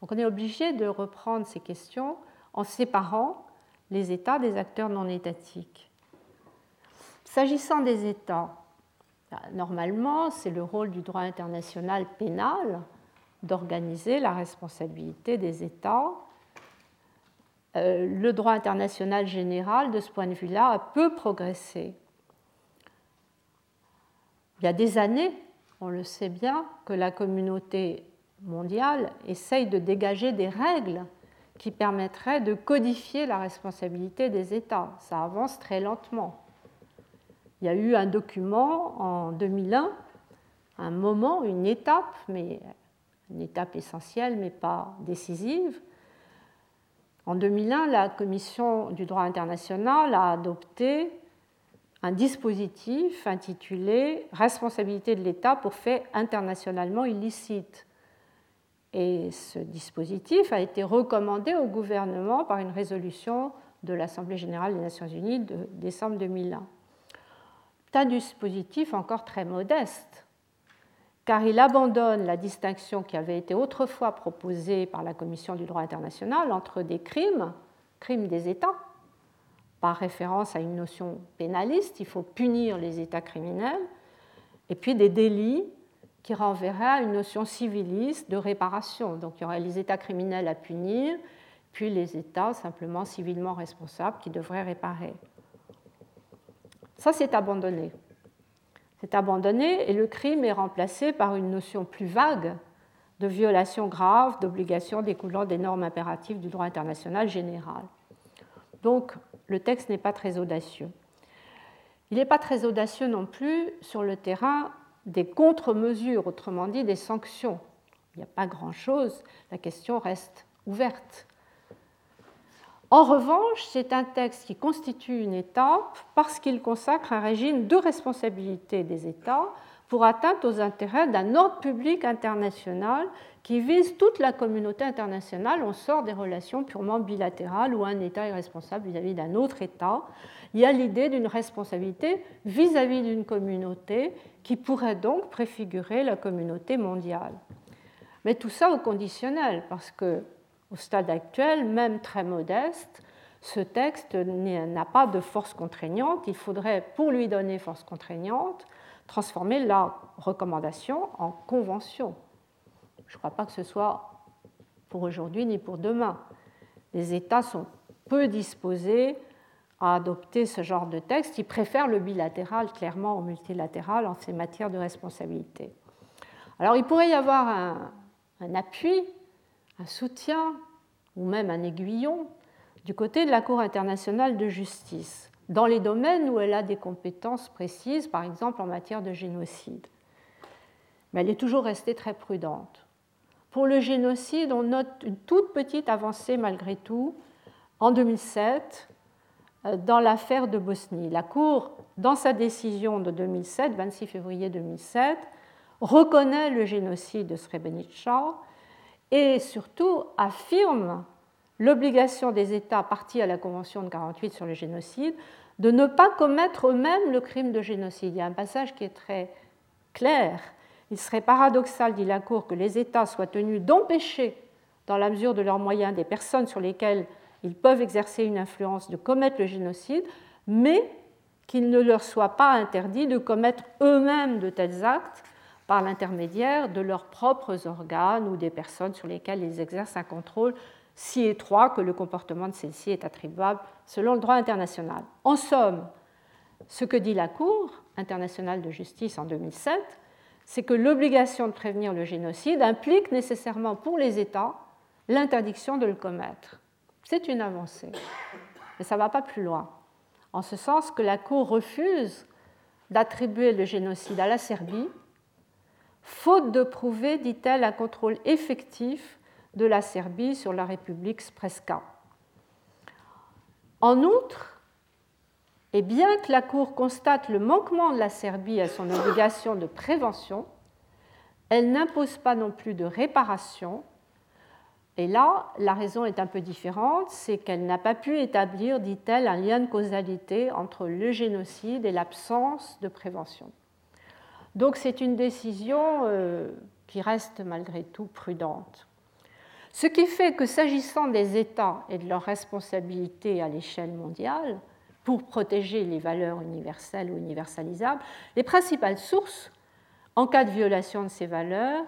Donc on est obligé de reprendre ces questions en séparant les États des acteurs non étatiques. S'agissant des États, normalement, c'est le rôle du droit international pénal d'organiser la responsabilité des États le droit international général, de ce point de vue-là, a peu progressé. Il y a des années, on le sait bien, que la communauté mondiale essaye de dégager des règles qui permettraient de codifier la responsabilité des États. Ça avance très lentement. Il y a eu un document en 2001, un moment, une étape, mais une étape essentielle mais pas décisive, en 2001, la Commission du droit international a adopté un dispositif intitulé Responsabilité de l'État pour faits internationalement illicites. Et ce dispositif a été recommandé au gouvernement par une résolution de l'Assemblée générale des Nations unies de décembre 2001. C'est un dispositif encore très modeste car il abandonne la distinction qui avait été autrefois proposée par la Commission du droit international entre des crimes, crimes des États, par référence à une notion pénaliste, il faut punir les États criminels, et puis des délits qui renverraient à une notion civiliste de réparation. Donc il y aurait les États criminels à punir, puis les États simplement civilement responsables qui devraient réparer. Ça, c'est abandonné. C'est abandonné et le crime est remplacé par une notion plus vague de violation grave d'obligations découlant des normes impératives du droit international général. Donc le texte n'est pas très audacieux. Il n'est pas très audacieux non plus sur le terrain des contre-mesures, autrement dit des sanctions. Il n'y a pas grand-chose, la question reste ouverte. En revanche, c'est un texte qui constitue une étape parce qu'il consacre un régime de responsabilité des États pour atteinte aux intérêts d'un ordre public international qui vise toute la communauté internationale. On sort des relations purement bilatérales où un État est responsable vis-à-vis d'un autre État. Il y a l'idée d'une responsabilité vis-à-vis d'une communauté qui pourrait donc préfigurer la communauté mondiale. Mais tout ça au conditionnel, parce que au stade actuel, même très modeste, ce texte n'a pas de force contraignante. Il faudrait, pour lui donner force contraignante, transformer la recommandation en convention. Je ne crois pas que ce soit pour aujourd'hui ni pour demain. Les États sont peu disposés à adopter ce genre de texte. Ils préfèrent le bilatéral clairement au multilatéral en ces matières de responsabilité. Alors il pourrait y avoir un, un appui un soutien ou même un aiguillon du côté de la Cour internationale de justice, dans les domaines où elle a des compétences précises, par exemple en matière de génocide. Mais elle est toujours restée très prudente. Pour le génocide, on note une toute petite avancée malgré tout en 2007 euh, dans l'affaire de Bosnie. La Cour, dans sa décision de 2007, 26 février 2007, reconnaît le génocide de Srebrenica et surtout affirme l'obligation des États partis à la Convention de 1948 sur le génocide de ne pas commettre eux-mêmes le crime de génocide. Il y a un passage qui est très clair. Il serait paradoxal, dit la Cour, que les États soient tenus d'empêcher, dans la mesure de leurs moyens, des personnes sur lesquelles ils peuvent exercer une influence de commettre le génocide, mais qu'il ne leur soit pas interdit de commettre eux-mêmes de tels actes par l'intermédiaire de leurs propres organes ou des personnes sur lesquelles ils exercent un contrôle si étroit que le comportement de celle-ci est attribuable selon le droit international. En somme, ce que dit la Cour internationale de justice en 2007, c'est que l'obligation de prévenir le génocide implique nécessairement pour les États l'interdiction de le commettre. C'est une avancée, mais ça ne va pas plus loin, en ce sens que la Cour refuse d'attribuer le génocide à la Serbie, faute de prouver, dit-elle, un contrôle effectif de la Serbie sur la République Spreska. En outre, et bien que la Cour constate le manquement de la Serbie à son obligation de prévention, elle n'impose pas non plus de réparation. Et là, la raison est un peu différente, c'est qu'elle n'a pas pu établir, dit-elle, un lien de causalité entre le génocide et l'absence de prévention. Donc c'est une décision euh, qui reste malgré tout prudente. Ce qui fait que s'agissant des États et de leurs responsabilités à l'échelle mondiale, pour protéger les valeurs universelles ou universalisables, les principales sources, en cas de violation de ces valeurs,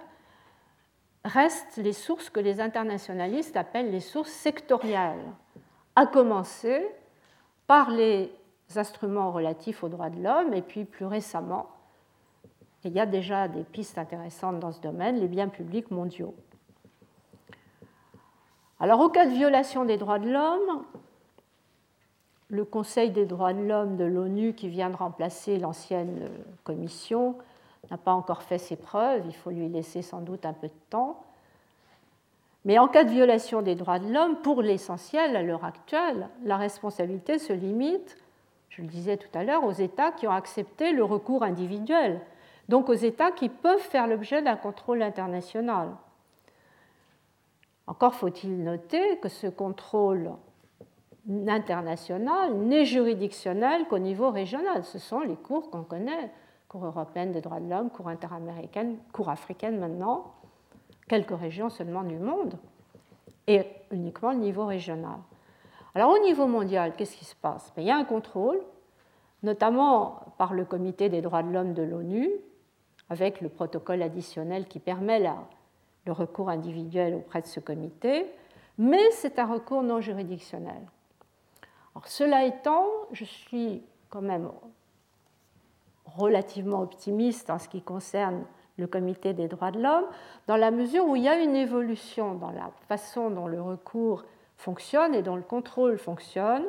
restent les sources que les internationalistes appellent les sources sectorielles, à commencer par les instruments relatifs aux droits de l'homme et puis plus récemment, il y a déjà des pistes intéressantes dans ce domaine, les biens publics mondiaux. Alors, au cas de violation des droits de l'homme, le Conseil des droits de l'homme de l'ONU, qui vient de remplacer l'ancienne commission, n'a pas encore fait ses preuves, il faut lui laisser sans doute un peu de temps. Mais en cas de violation des droits de l'homme, pour l'essentiel, à l'heure actuelle, la responsabilité se limite, je le disais tout à l'heure, aux États qui ont accepté le recours individuel, donc aux États qui peuvent faire l'objet d'un contrôle international. Encore faut-il noter que ce contrôle international n'est juridictionnel qu'au niveau régional. Ce sont les cours qu'on connaît, Cour européenne des droits de l'homme, Cour interaméricaine, Cour africaine maintenant, quelques régions seulement du monde, et uniquement le niveau régional. Alors au niveau mondial, qu'est-ce qui se passe? Ben, Il y a un contrôle, notamment par le Comité des droits de l'homme de l'ONU, avec le protocole additionnel qui permet le recours individuel auprès de ce comité, mais c'est un recours non juridictionnel. Cela étant, je suis quand même relativement optimiste en ce qui concerne le Comité des droits de l'homme, dans la mesure où il y a une évolution dans la façon dont le recours fonctionne et dont le contrôle fonctionne,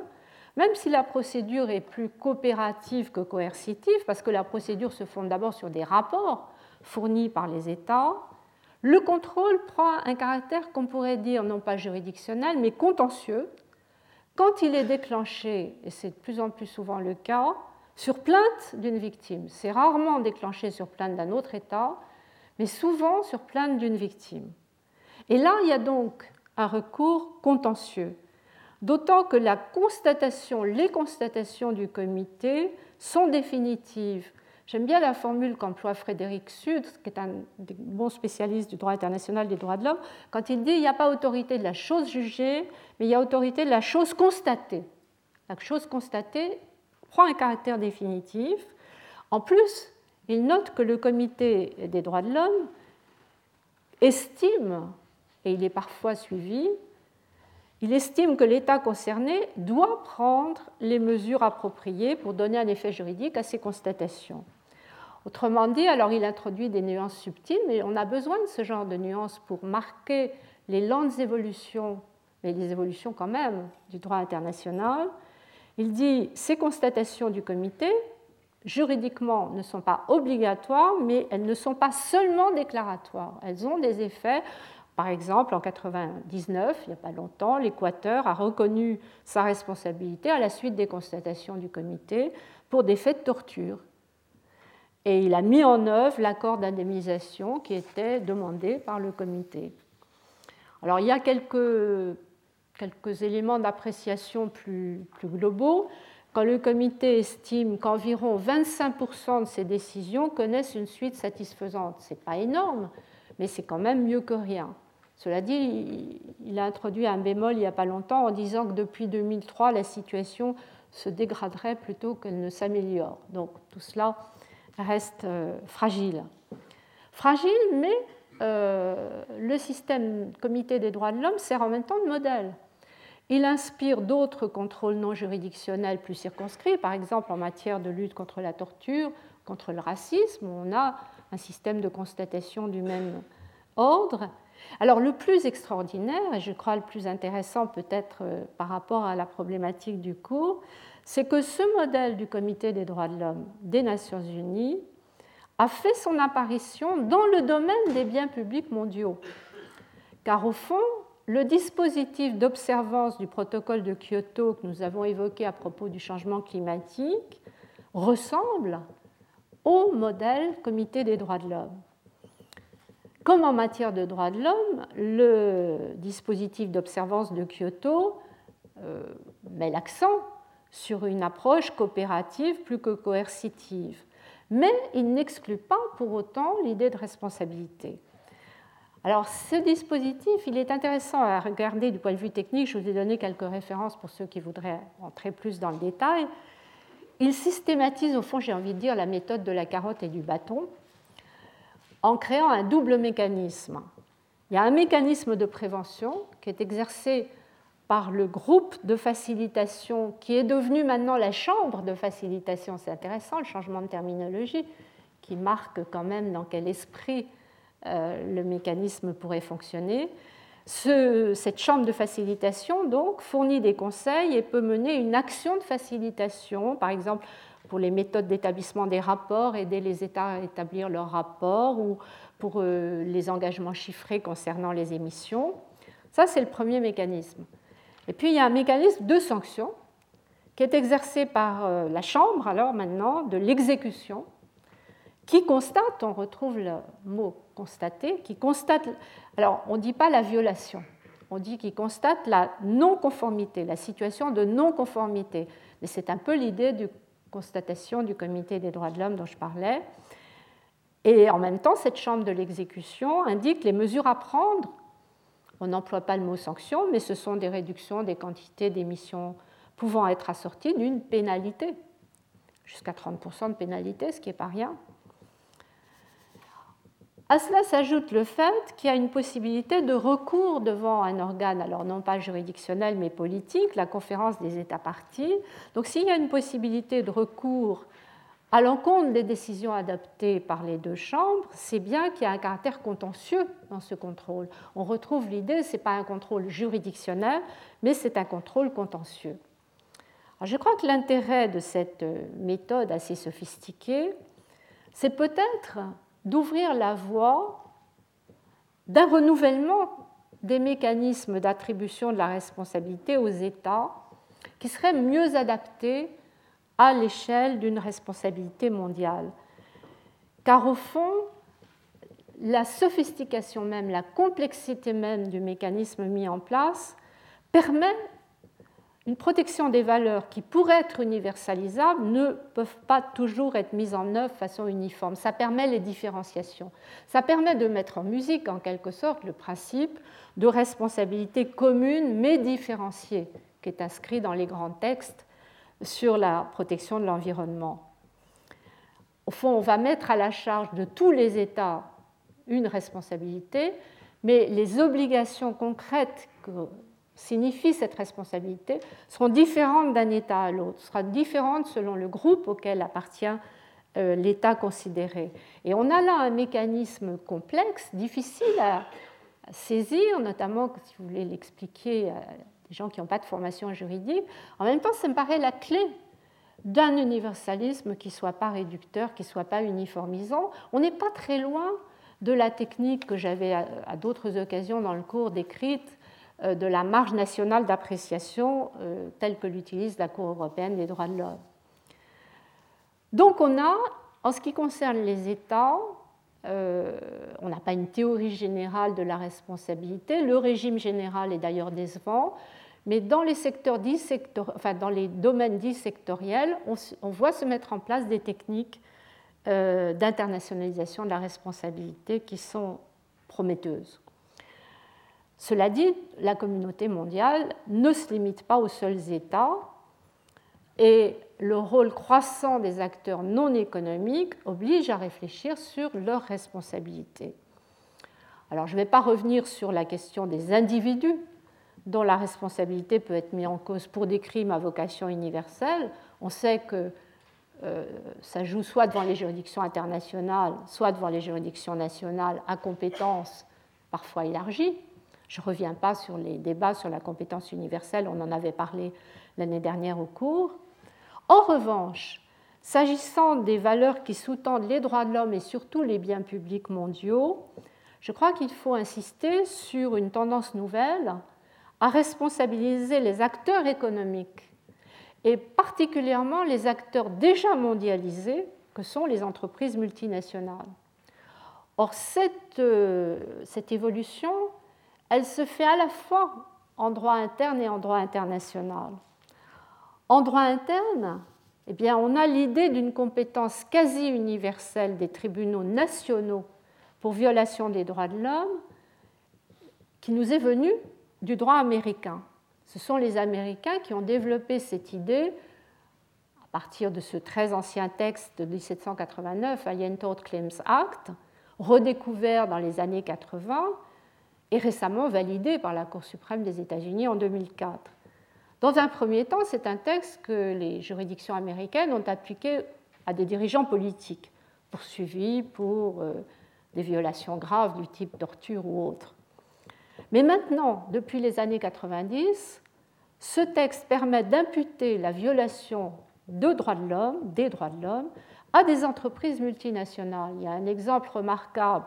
même si la procédure est plus coopérative que coercitive, parce que la procédure se fonde d'abord sur des rapports fournis par les États, le contrôle prend un caractère qu'on pourrait dire non pas juridictionnel, mais contentieux, quand il est déclenché, et c'est de plus en plus souvent le cas, sur plainte d'une victime. C'est rarement déclenché sur plainte d'un autre État, mais souvent sur plainte d'une victime. Et là, il y a donc un recours contentieux, d'autant que la constatation, les constatations du comité sont définitives J'aime bien la formule qu'emploie Frédéric Sud, qui est un bon spécialiste du droit international des droits de l'homme, quand il dit il n'y a pas autorité de la chose jugée, mais il y a autorité de la chose constatée. La chose constatée prend un caractère définitif. En plus, il note que le comité des droits de l'homme estime, et il est parfois suivi, il estime que l'État concerné doit prendre les mesures appropriées pour donner un effet juridique à ces constatations. Autrement dit, alors il introduit des nuances subtiles, mais on a besoin de ce genre de nuances pour marquer les lentes évolutions, mais les évolutions quand même du droit international. Il dit ces constatations du comité, juridiquement, ne sont pas obligatoires, mais elles ne sont pas seulement déclaratoires. Elles ont des effets. Par exemple, en 1999, il n'y a pas longtemps, l'Équateur a reconnu sa responsabilité à la suite des constatations du comité pour des faits de torture et il a mis en œuvre l'accord d'indemnisation qui était demandé par le comité. Alors il y a quelques, quelques éléments d'appréciation plus, plus globaux. Quand le comité estime qu'environ 25% de ses décisions connaissent une suite satisfaisante, ce n'est pas énorme, mais c'est quand même mieux que rien. Cela dit, il a introduit un bémol il n'y a pas longtemps en disant que depuis 2003, la situation se dégraderait plutôt qu'elle ne s'améliore. Donc tout cela reste euh, fragile. Fragile, mais euh, le système comité des droits de l'homme sert en même temps de modèle. Il inspire d'autres contrôles non juridictionnels plus circonscrits, par exemple en matière de lutte contre la torture, contre le racisme, on a un système de constatation du même ordre. Alors le plus extraordinaire, et je crois le plus intéressant peut-être euh, par rapport à la problématique du cours, c'est que ce modèle du Comité des droits de l'homme des Nations Unies a fait son apparition dans le domaine des biens publics mondiaux. Car au fond, le dispositif d'observance du protocole de Kyoto que nous avons évoqué à propos du changement climatique ressemble au modèle Comité des droits de l'homme. Comme en matière de droits de l'homme, le dispositif d'observance de Kyoto euh, met l'accent sur une approche coopérative plus que coercitive, mais il n'exclut pas pour autant l'idée de responsabilité. Alors ce dispositif, il est intéressant à regarder du point de vue technique. Je vous ai donné quelques références pour ceux qui voudraient entrer plus dans le détail. Il systématise, au fond, j'ai envie de dire, la méthode de la carotte et du bâton en créant un double mécanisme. Il y a un mécanisme de prévention qui est exercé par le groupe de facilitation qui est devenu maintenant la chambre de facilitation. C'est intéressant le changement de terminologie qui marque quand même dans quel esprit euh, le mécanisme pourrait fonctionner. Cette chambre de facilitation donc fournit des conseils et peut mener une action de facilitation, par exemple pour les méthodes d'établissement des rapports, aider les États à établir leurs rapports ou pour euh, les engagements chiffrés concernant les émissions. Ça, c'est le premier mécanisme. Et puis, il y a un mécanisme de sanction qui est exercé par euh, la Chambre, alors maintenant, de l'exécution, qui constate, on retrouve le mot qui constate, alors on ne dit pas la violation, on dit qu'il constate la non-conformité, la situation de non-conformité. Mais c'est un peu l'idée du constatation du Comité des droits de l'homme dont je parlais. Et en même temps, cette chambre de l'exécution indique les mesures à prendre. On n'emploie pas le mot sanction, mais ce sont des réductions des quantités d'émissions pouvant être assorties d'une pénalité, jusqu'à 30% de pénalité, ce qui n'est pas rien. À cela s'ajoute le fait qu'il y a une possibilité de recours devant un organe, alors non pas juridictionnel mais politique, la conférence des États partis. Donc s'il y a une possibilité de recours à l'encontre des décisions adoptées par les deux chambres, c'est bien qu'il y a un caractère contentieux dans ce contrôle. On retrouve l'idée, ce n'est pas un contrôle juridictionnel, mais c'est un contrôle contentieux. je crois que l'intérêt de cette méthode assez sophistiquée, c'est peut-être d'ouvrir la voie d'un renouvellement des mécanismes d'attribution de la responsabilité aux États qui seraient mieux adaptés à l'échelle d'une responsabilité mondiale. Car au fond, la sophistication même, la complexité même du mécanisme mis en place permet une protection des valeurs qui pourraient être universalisables ne peuvent pas toujours être mises en œuvre de façon uniforme. Ça permet les différenciations. Ça permet de mettre en musique, en quelque sorte, le principe de responsabilité commune mais différenciée qui est inscrit dans les grands textes sur la protection de l'environnement. Au fond, on va mettre à la charge de tous les États une responsabilité, mais les obligations concrètes signifie cette responsabilité seront différentes d'un État à l'autre, sera différente selon le groupe auquel appartient euh, l'État considéré. Et on a là un mécanisme complexe, difficile à, saisir, notamment si vous voulez l'expliquer à des gens qui n'ont pas de formation juridique. En même temps, ça me paraît la clé d'un universalisme qui ne soit pas réducteur, qui ne soit pas uniformisant. On n'est pas très loin de la technique que j'avais à d'autres occasions dans le cours décrite de la marge nationale d'appréciation euh, telle que l'utilise la Cour européenne des droits de l'homme. Donc on a, en ce qui concerne les États, euh, on n'a pas une théorie générale de la responsabilité. Le régime général est d'ailleurs décevant, mais dans les, domaines dits sectoriels, on, voit se mettre en place des techniques d'internationalisation de la responsabilité qui sont prometteuses. Cela dit, la communauté mondiale ne se limite pas aux seuls États et le rôle croissant des acteurs non économiques oblige à réfléchir sur leurs responsabilités. Alors je ne vais pas revenir sur la question des individus dont la responsabilité peut être mise en cause pour des crimes à vocation universelle. On sait que euh, ça joue soit devant les juridictions internationales, soit devant les juridictions nationales à compétences parfois élargies. Je ne reviens pas sur les débats sur la compétence universelle, on en avait parlé l'année dernière au cours. En revanche, s'agissant des valeurs qui sous-tendent les droits de l'homme et surtout les biens publics mondiaux, je crois qu'il faut insister sur une tendance nouvelle à responsabiliser les acteurs économiques et particulièrement les acteurs déjà mondialisés que sont les entreprises multinationales. Or, cette, euh, cette évolution, elle se fait à la fois en droit interne et en droit international. En droit interne, eh on a l'idée d'une compétence quasi universelle des tribunaux nationaux pour violation des droits de l'homme qui nous est venue du droit américain. Ce sont les Américains qui ont développé cette idée à partir de ce très ancien texte de 1789, Alien Tort Claims Act, redécouvert dans les années 80 et récemment validé par la Cour suprême des États-Unis en 2004. Dans un premier temps, c'est un texte que les juridictions américaines ont appliqué à des dirigeants politiques poursuivis pour euh, des violations graves du type torture ou autre. Mais maintenant, depuis les années 90, ce texte permet d'imputer la violation de droits de l'homme, des droits de l'homme, à des entreprises multinationales. Il y a un exemple remarquable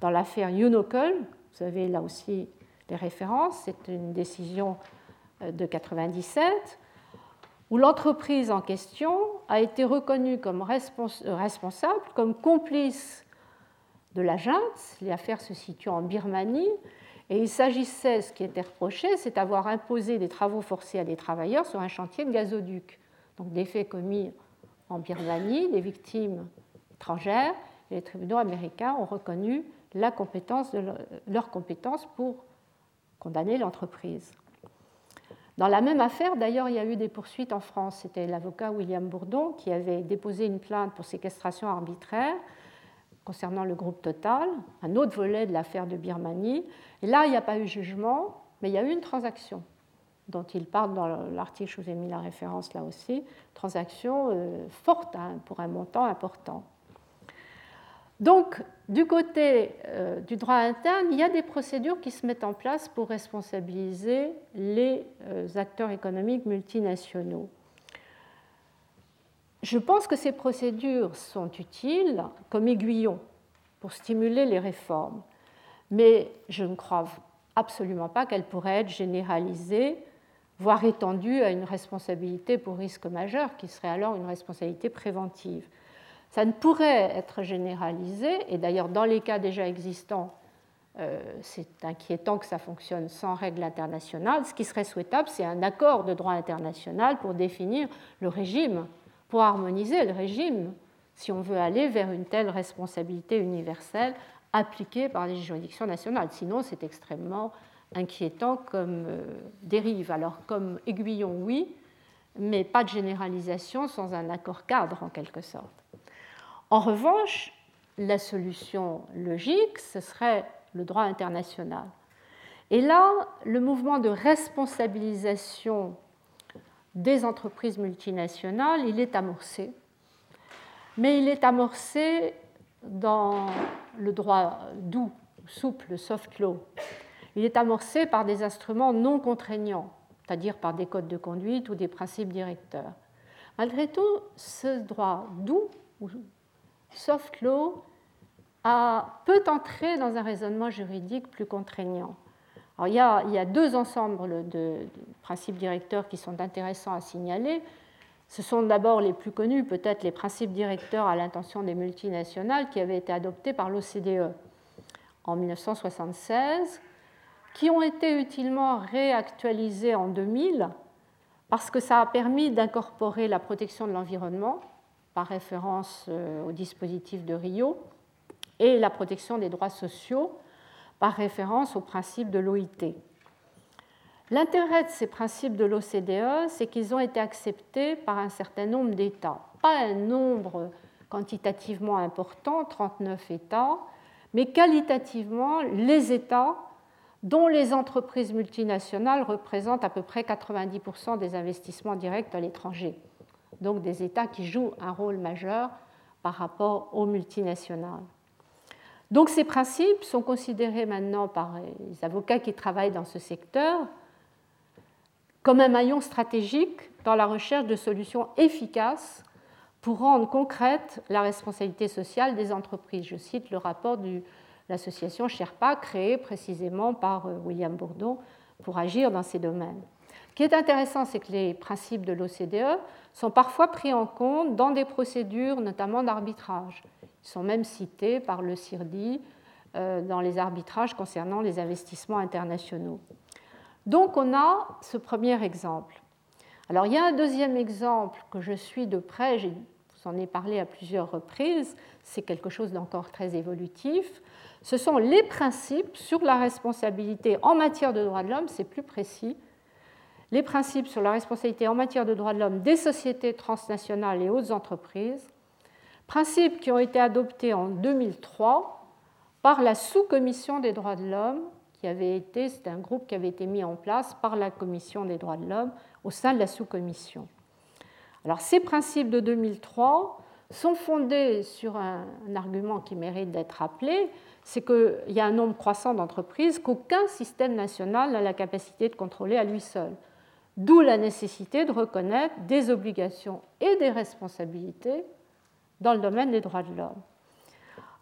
dans l'affaire Unocal, vous avez là aussi les références, c'est une décision euh, de 97, où l'entreprise en question a été reconnue comme euh, responsable, comme complice de la junte. L'affaire se situe en Birmanie. Et il s'agissait, ce qui était reproché, c'est d'avoir imposé des travaux forcés à des travailleurs sur un chantier de gazoduc. Donc des faits commis en Birmanie, des victimes étrangères, et les tribunaux américains ont reconnu la compétence leur compétence pour condamner l'entreprise. Dans la même affaire, d'ailleurs, il y a eu des poursuites en France. C'était l'avocat William Bourdon qui avait déposé une plainte pour séquestration arbitraire concernant le groupe Total, un autre volet de l'affaire de Birmanie. Et là, il n'y a pas eu jugement, mais il y a eu une transaction dont il parle dans l'article, je vous ai mis la référence là aussi, transaction euh, forte hein, pour un montant important. Donc, du côté euh, du droit interne, il y a des procédures qui se mettent en place pour responsabiliser les euh, acteurs économiques multinationaux. Je pense que ces procédures sont utiles comme aiguillons pour stimuler les réformes, mais je ne crois absolument pas qu'elles pourraient être généralisées, voire étendues à une responsabilité pour risque majeur, qui serait alors une responsabilité préventive. Ça ne pourrait être généralisé, et d'ailleurs dans les cas déjà existants, euh, c'est inquiétant que ça fonctionne sans règles internationales. Ce qui serait souhaitable, c'est un accord de droit international pour définir le régime pour harmoniser le régime si on veut aller vers une telle responsabilité universelle appliquée par les juridictions nationales. Sinon, c'est extrêmement inquiétant comme euh, dérive. Alors, comme aiguillon, oui, mais pas de généralisation sans un accord cadre, en quelque sorte. En revanche, la solution logique, ce serait le droit international. Et là, le mouvement de responsabilisation des entreprises multinationales, il est amorcé. Mais il est amorcé dans le droit doux, souple, soft law. Il est amorcé par des instruments non contraignants, c'est-à-dire par des codes de conduite ou des principes directeurs. Malgré tout, ce droit doux, ou soft law, peut entrer dans un raisonnement juridique plus contraignant il, y a, deux ensembles de, principes directeurs qui sont intéressants à signaler. Ce sont d'abord les plus connus, peut-être les principes directeurs à l'intention des multinationales qui avaient été adoptés par l'OCDE en 1976, qui ont été utilement réactualisés en 2000 parce que ça a permis d'incorporer la protection de l'environnement par référence euh, au dispositif de Rio et la protection des droits sociaux par référence aux principes de l'OIT. L'intérêt de ces principes de l'OCDE, c'est qu'ils ont été acceptés par un certain nombre d'États. Pas un nombre quantitativement important, 39 États, mais qualitativement, les États dont les entreprises multinationales représentent à peu près 90% des investissements directs à l'étranger. Donc des États qui jouent un rôle majeur par rapport aux multinationales. Donc ces principes sont considérés maintenant par les avocats qui travaillent dans ce secteur comme un maillon stratégique dans la recherche de solutions efficaces pour rendre concrète la responsabilité sociale des entreprises. Je cite le rapport de l'association Sherpa créée précisément par euh, William Bourdon pour agir dans ces domaines. Ce qui est intéressant, c'est que les principes de l'OCDE sont parfois pris en compte dans des procédures, notamment d'arbitrage. Ils sont même cités par le CIRDI euh, dans les arbitrages concernant les investissements internationaux. Donc on a ce premier exemple. Alors il y a un deuxième exemple que je suis de près, je vous en ai parlé à plusieurs reprises, c'est quelque chose d'encore très évolutif. Ce sont les principes sur la responsabilité en matière de droits de l'homme, c'est plus précis, les principes sur la responsabilité en matière de droits de l'homme des sociétés transnationales et autres entreprises, principes qui ont été adoptés en 2003 par la sous-commission des droits de l'homme qui avait été, c'est un groupe qui avait été mis en place par la Commission des droits de l'homme au sein de la sous-commission. Alors ces principes de 2003 sont fondés sur un, argument qui mérite d'être rappelé, c'est qu'il y a un nombre croissant d'entreprises qu'aucun système national n'a la capacité de contrôler à lui seul. D'où la nécessité de reconnaître des obligations et des responsabilités dans le domaine des droits de l'homme.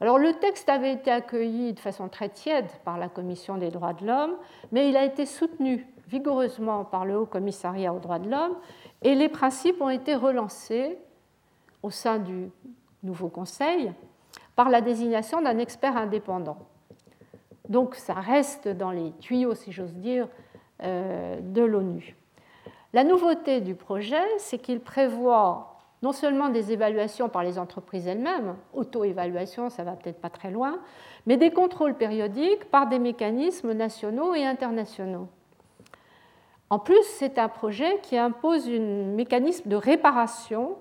Alors le texte avait été accueilli de façon très tiède par la Commission des droits de l'homme, mais il a été soutenu vigoureusement par le Haut Commissariat aux droits de l'homme et les principes ont été relancés au sein du nouveau Conseil par la désignation d'un expert indépendant. Donc ça reste dans les tuyaux, si j'ose dire, euh, de l'ONU. La nouveauté du projet, c'est qu'il prévoit non seulement des évaluations par les entreprises elles-mêmes, auto-évaluation, ça va peut-être pas très loin, mais des contrôles périodiques par des mécanismes nationaux et internationaux. En plus, c'est un projet qui impose un mécanisme de réparation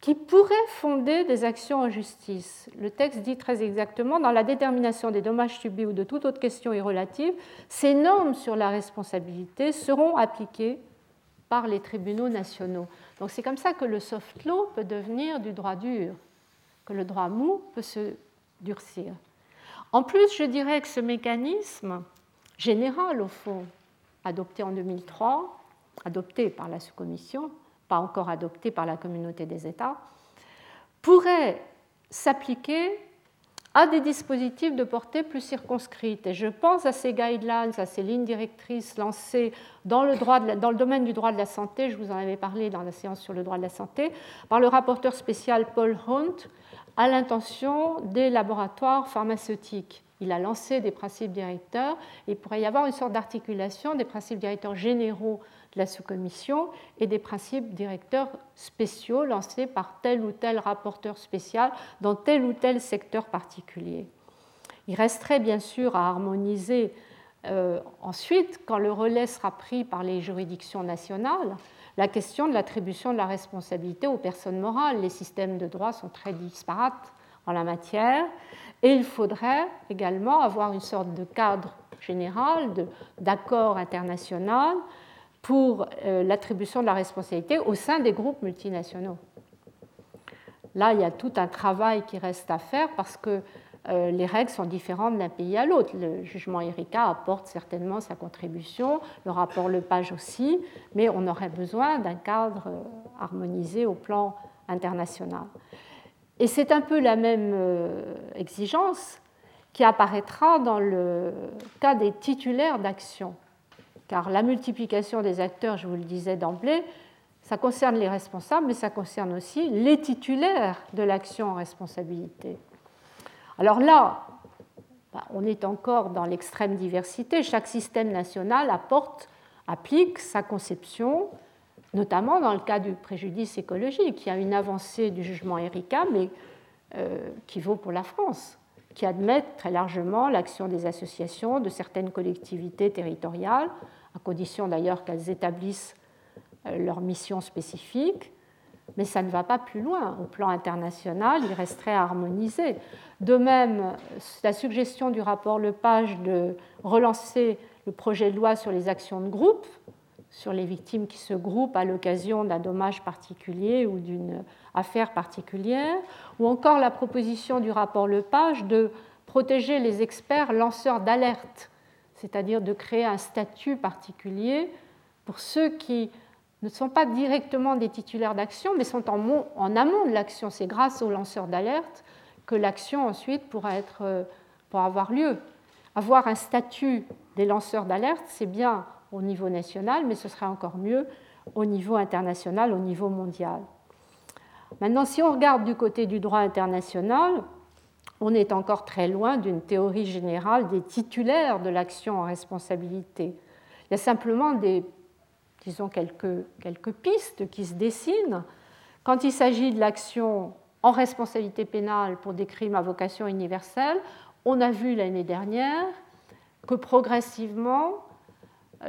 qui pourrait fonder des actions en justice. Le texte dit très exactement, dans la détermination des dommages subis ou de toute autre question irrelative, ces normes sur la responsabilité seront appliquées par les tribunaux nationaux. Donc c'est comme ça que le soft law peut devenir du droit dur, que le droit mou peut se durcir. En plus, je dirais que ce mécanisme général, au fond, adopté en 2003, adopté par la sous-commission, pas encore adopté par la communauté des États, pourrait s'appliquer à des dispositifs de portée plus circonscrite. Et je pense à ces guidelines, à ces lignes directrices lancées dans le, droit dans le domaine du droit de la santé, je vous en avais parlé dans la séance sur le droit de la santé, par le rapporteur spécial Paul Hunt à l'intention des laboratoires pharmaceutiques. Il a lancé des principes directeurs. Il pourrait y avoir une sorte d'articulation des principes directeurs généraux de la sous-commission et des principes directeurs spéciaux lancés par tel ou tel rapporteur spécial dans tel ou tel secteur particulier. Il resterait bien sûr à harmoniser euh, ensuite, quand le relais sera pris par les juridictions nationales, la question de l'attribution de la responsabilité aux personnes morales. Les systèmes de droit sont très disparates en la matière et il faudrait également avoir une sorte de cadre général, d'accord international pour euh, l'attribution de la responsabilité au sein des groupes multinationaux. Là, il y a tout un travail qui reste à faire parce que euh, les règles sont différentes d'un pays à l'autre. Le jugement Erika apporte certainement sa contribution, le rapport Lepage aussi, mais on aurait besoin d'un cadre euh, harmonisé au plan international. Et c'est un peu la même exigence qui apparaîtra dans le cas des titulaires d'action car la multiplication des acteurs, je vous le disais d'emblée, ça concerne les responsables, mais ça concerne aussi les titulaires de l'action en responsabilité. Alors là, bah, on est encore dans l'extrême diversité. Chaque système national apporte, applique sa conception, notamment dans le cas du préjudice écologique. Il y a une avancée du jugement Erika, mais euh, qui vaut pour la France, qui admet très largement l'action des associations, de certaines collectivités territoriales, à condition d'ailleurs qu'elles établissent euh, leur mission spécifique, mais ça ne va pas plus loin. Au plan international, il resterait harmonisé. De même, la suggestion du rapport Lepage de relancer le projet de loi sur les actions de groupe, sur les victimes qui se groupent à l'occasion d'un dommage particulier ou d'une affaire particulière, ou encore la proposition du rapport Lepage de protéger les experts lanceurs d'alerte, c'est-à-dire de créer un statut particulier pour ceux qui ne sont pas directement des titulaires d'action, mais sont en, amont de l'action. C'est grâce aux lanceurs d'alerte que l'action ensuite pourra, être, euh, pourra avoir lieu. Avoir un statut des lanceurs d'alerte, c'est bien au niveau national, mais ce serait encore mieux au niveau international, au niveau mondial. Maintenant, si on regarde du côté du droit international, on est encore très loin d'une théorie générale des titulaires de l'action en responsabilité. Il y a simplement des disons, quelques, quelques pistes qui se dessinent. Quand il s'agit de l'action en responsabilité pénale pour des crimes à vocation universelle, on a vu l'année dernière que progressivement,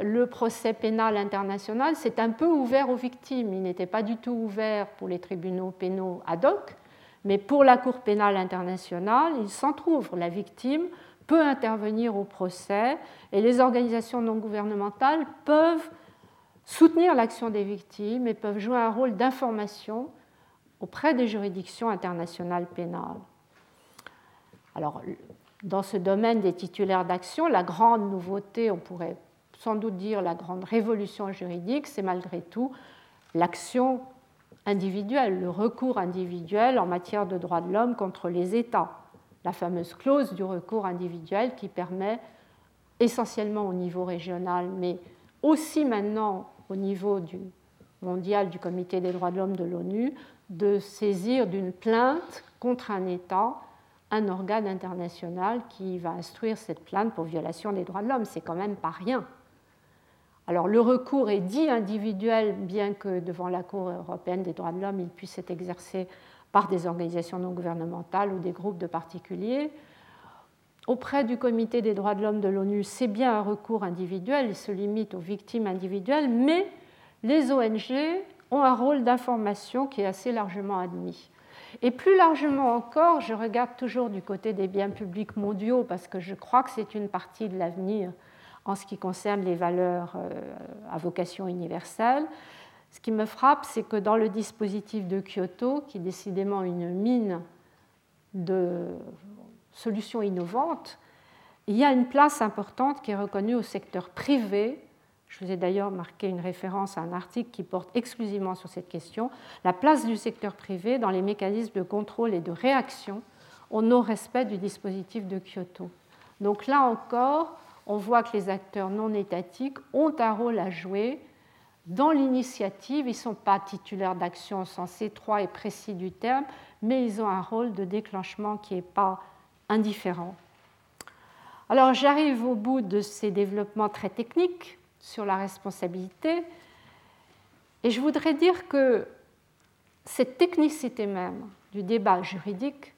le procès pénal international s'est un peu ouvert aux victimes. Il n'était pas du tout ouvert pour les tribunaux pénaux ad hoc, mais pour la Cour pénale internationale, il s'entr'ouvre. La victime peut intervenir au procès et les organisations non gouvernementales peuvent soutenir l'action des victimes et peuvent jouer un rôle d'information auprès des juridictions internationales pénales. Alors, dans ce domaine des titulaires d'action, la grande nouveauté, on pourrait sans doute dire la grande révolution juridique, c'est malgré tout l'action individuelle, le recours individuel en matière de droits de l'homme contre les États, la fameuse clause du recours individuel qui permet essentiellement au niveau régional, mais aussi maintenant au niveau du mondial du Comité des droits de l'homme de l'ONU de saisir d'une plainte contre un État un organe international qui va instruire cette plainte pour violation des droits de l'homme. C'est quand même pas rien. Alors le recours est dit individuel, bien que devant la Cour européenne des droits de l'homme, il puisse être exercé par des organisations non gouvernementales ou des groupes de particuliers. Auprès du Comité des droits de l'homme de l'ONU, c'est bien un recours individuel, il se limite aux victimes individuelles, mais les ONG ont un rôle d'information qui est assez largement admis. Et plus largement encore, je regarde toujours du côté des biens publics mondiaux parce que je crois que c'est une partie de l'avenir en ce qui concerne les valeurs euh, à vocation universelle. Ce qui me frappe, c'est que dans le dispositif de Kyoto, qui est décidément une mine de solutions innovantes, il y a une place importante qui est reconnue au secteur privé je vous ai d'ailleurs marqué une référence à un article qui porte exclusivement sur cette question, la place du secteur privé dans les mécanismes de contrôle et de réaction au non-respect du dispositif de Kyoto. Donc là encore, on voit que les acteurs non étatiques ont un rôle à jouer dans l'initiative. Ils ne sont pas titulaires d'action au sens étroit et précis du terme, mais ils ont un rôle de déclenchement qui n'est pas indifférent. Alors j'arrive au bout de ces développements très techniques sur la responsabilité. Et je voudrais dire que cette technicité même du débat juridique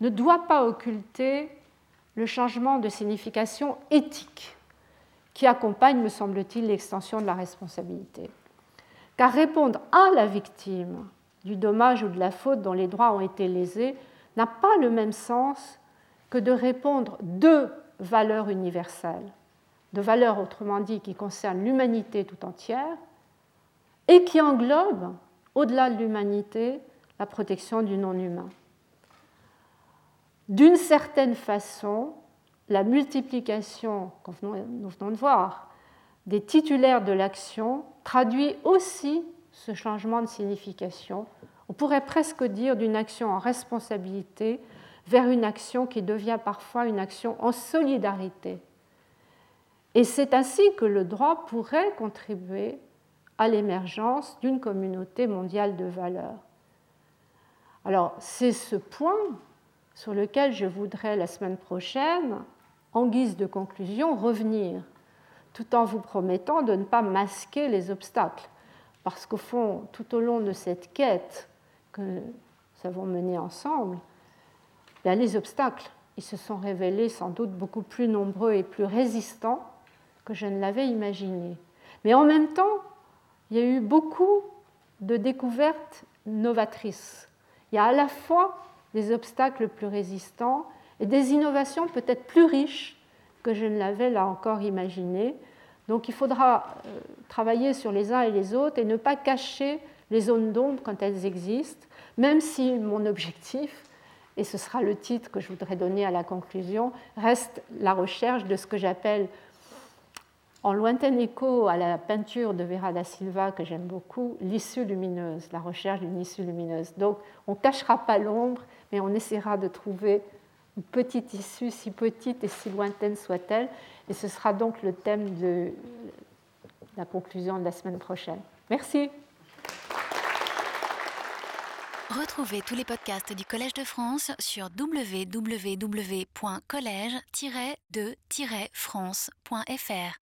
ne doit pas occulter le changement de signification éthique qui accompagne, me semble-t-il, l'extension de la responsabilité. Car répondre à la victime du dommage ou de la faute dont les droits ont été lésés n'a pas le même sens que de répondre de valeurs universelles de valeurs, autrement dit, qui concernent l'humanité tout entière, et qui englobe, au-delà de l'humanité, la protection du non-humain. D'une certaine façon, la multiplication, nous venons de voir, des titulaires de l'action traduit aussi ce changement de signification. On pourrait presque dire d'une action en responsabilité vers une action qui devient parfois une action en solidarité et c'est ainsi que le droit pourrait contribuer à l'émergence d'une communauté mondiale de valeurs. Alors, c'est ce point sur lequel je voudrais la semaine prochaine, en guise de conclusion, revenir, tout en vous promettant de ne pas masquer les obstacles. Parce qu'au fond, tout au long de cette quête que nous avons menée ensemble, ben, les obstacles, ils se sont révélés sans doute beaucoup plus nombreux et plus résistants que je ne l'avais imaginé. Mais en même temps, il y a eu beaucoup de découvertes novatrices. Il y a à la fois des obstacles plus résistants et des innovations peut-être plus riches que je ne l'avais là encore imaginé. Donc il faudra euh, travailler sur les uns et les autres et ne pas cacher les zones d'ombre quand elles existent, même si mon objectif, et ce sera le titre que je voudrais donner à la conclusion, reste la recherche de ce que j'appelle en lointain écho à la peinture de Vera da Silva que j'aime beaucoup, l'issue lumineuse, la recherche d'une issue lumineuse. Donc on ne cachera pas l'ombre, mais on essaiera de trouver une petite issue, si petite et si lointaine soit-elle, et ce sera donc le thème de la conclusion de la semaine prochaine. Merci. Retrouvez tous les podcasts du Collège de France sur www.collège-de-france.fr.